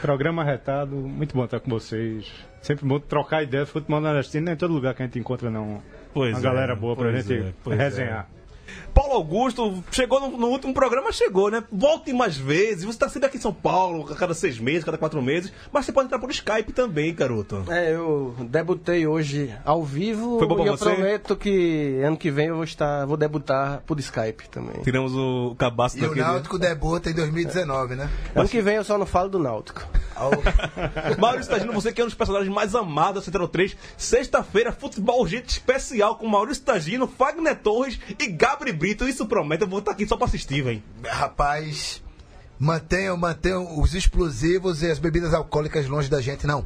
Programa retado, muito bom estar com vocês. Sempre bom trocar ideias. Futebol nordestino não é em todo lugar que a gente encontra, não. Pois uma é, galera boa pra gente é, pois resenhar. Paulo Augusto chegou no, no último programa, chegou, né? Volte mais vezes. Você tá sempre aqui em São Paulo, a cada seis meses, cada quatro meses. Mas você pode entrar por Skype também, garoto. É, eu debutei hoje ao vivo Foi bom pra e eu você? prometo que ano que vem eu vou estar, vou debutar por Skype também. Tiramos o cabaço E o daquele. Náutico debuta em 2019, né? Ano que vem eu só não falo do Náutico. Maurício Tagino, você que é um dos personagens mais amados da Central 3. Sexta-feira, futebol urgente especial com Maurício Tagino, Fagner Torres e Gabri Brito. Isso promete, eu vou estar aqui só pra assistir, velho. Rapaz, mantenham, mantenham os explosivos e as bebidas alcoólicas longe da gente, não.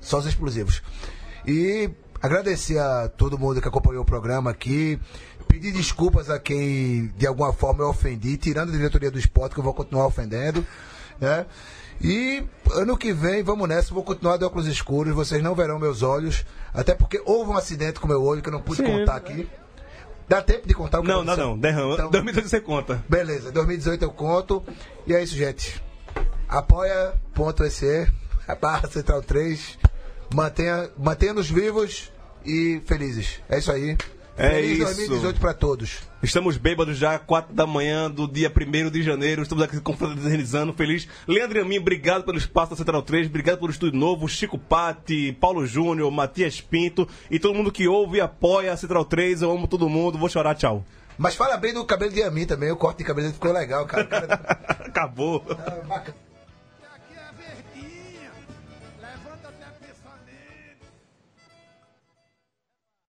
Só os explosivos. E agradecer a todo mundo que acompanhou o programa aqui. Pedir desculpas a quem de alguma forma eu ofendi, tirando a diretoria do esporte, que eu vou continuar ofendendo. Né? E ano que vem, vamos nessa, vou continuar de óculos escuros, vocês não verão meus olhos. Até porque houve um acidente com meu olho que eu não pude Sim. contar aqui. Dá tempo de contar o que Não, não, não. Derrama. Então- 2018 você conta. Beleza, 2018 eu conto. E é isso, gente. Apoia.se, barra Central 3. Mantenha, mantenha-nos vivos e felizes. É isso aí. É Feliz isso. 2018 pra todos. Estamos bêbados já, 4 da manhã do dia 1 de janeiro. Estamos aqui confraternizando, feliz. Leandro Amin, obrigado pelo espaço da Central 3, obrigado pelo estúdio novo, Chico Patti, Paulo Júnior, Matias Pinto e todo mundo que ouve e apoia a Central 3. Eu amo todo mundo, vou chorar, tchau. Mas fala bem do cabelo de Amin também. O corte de cabelo ficou legal, cara. Cara Acabou. é bacana.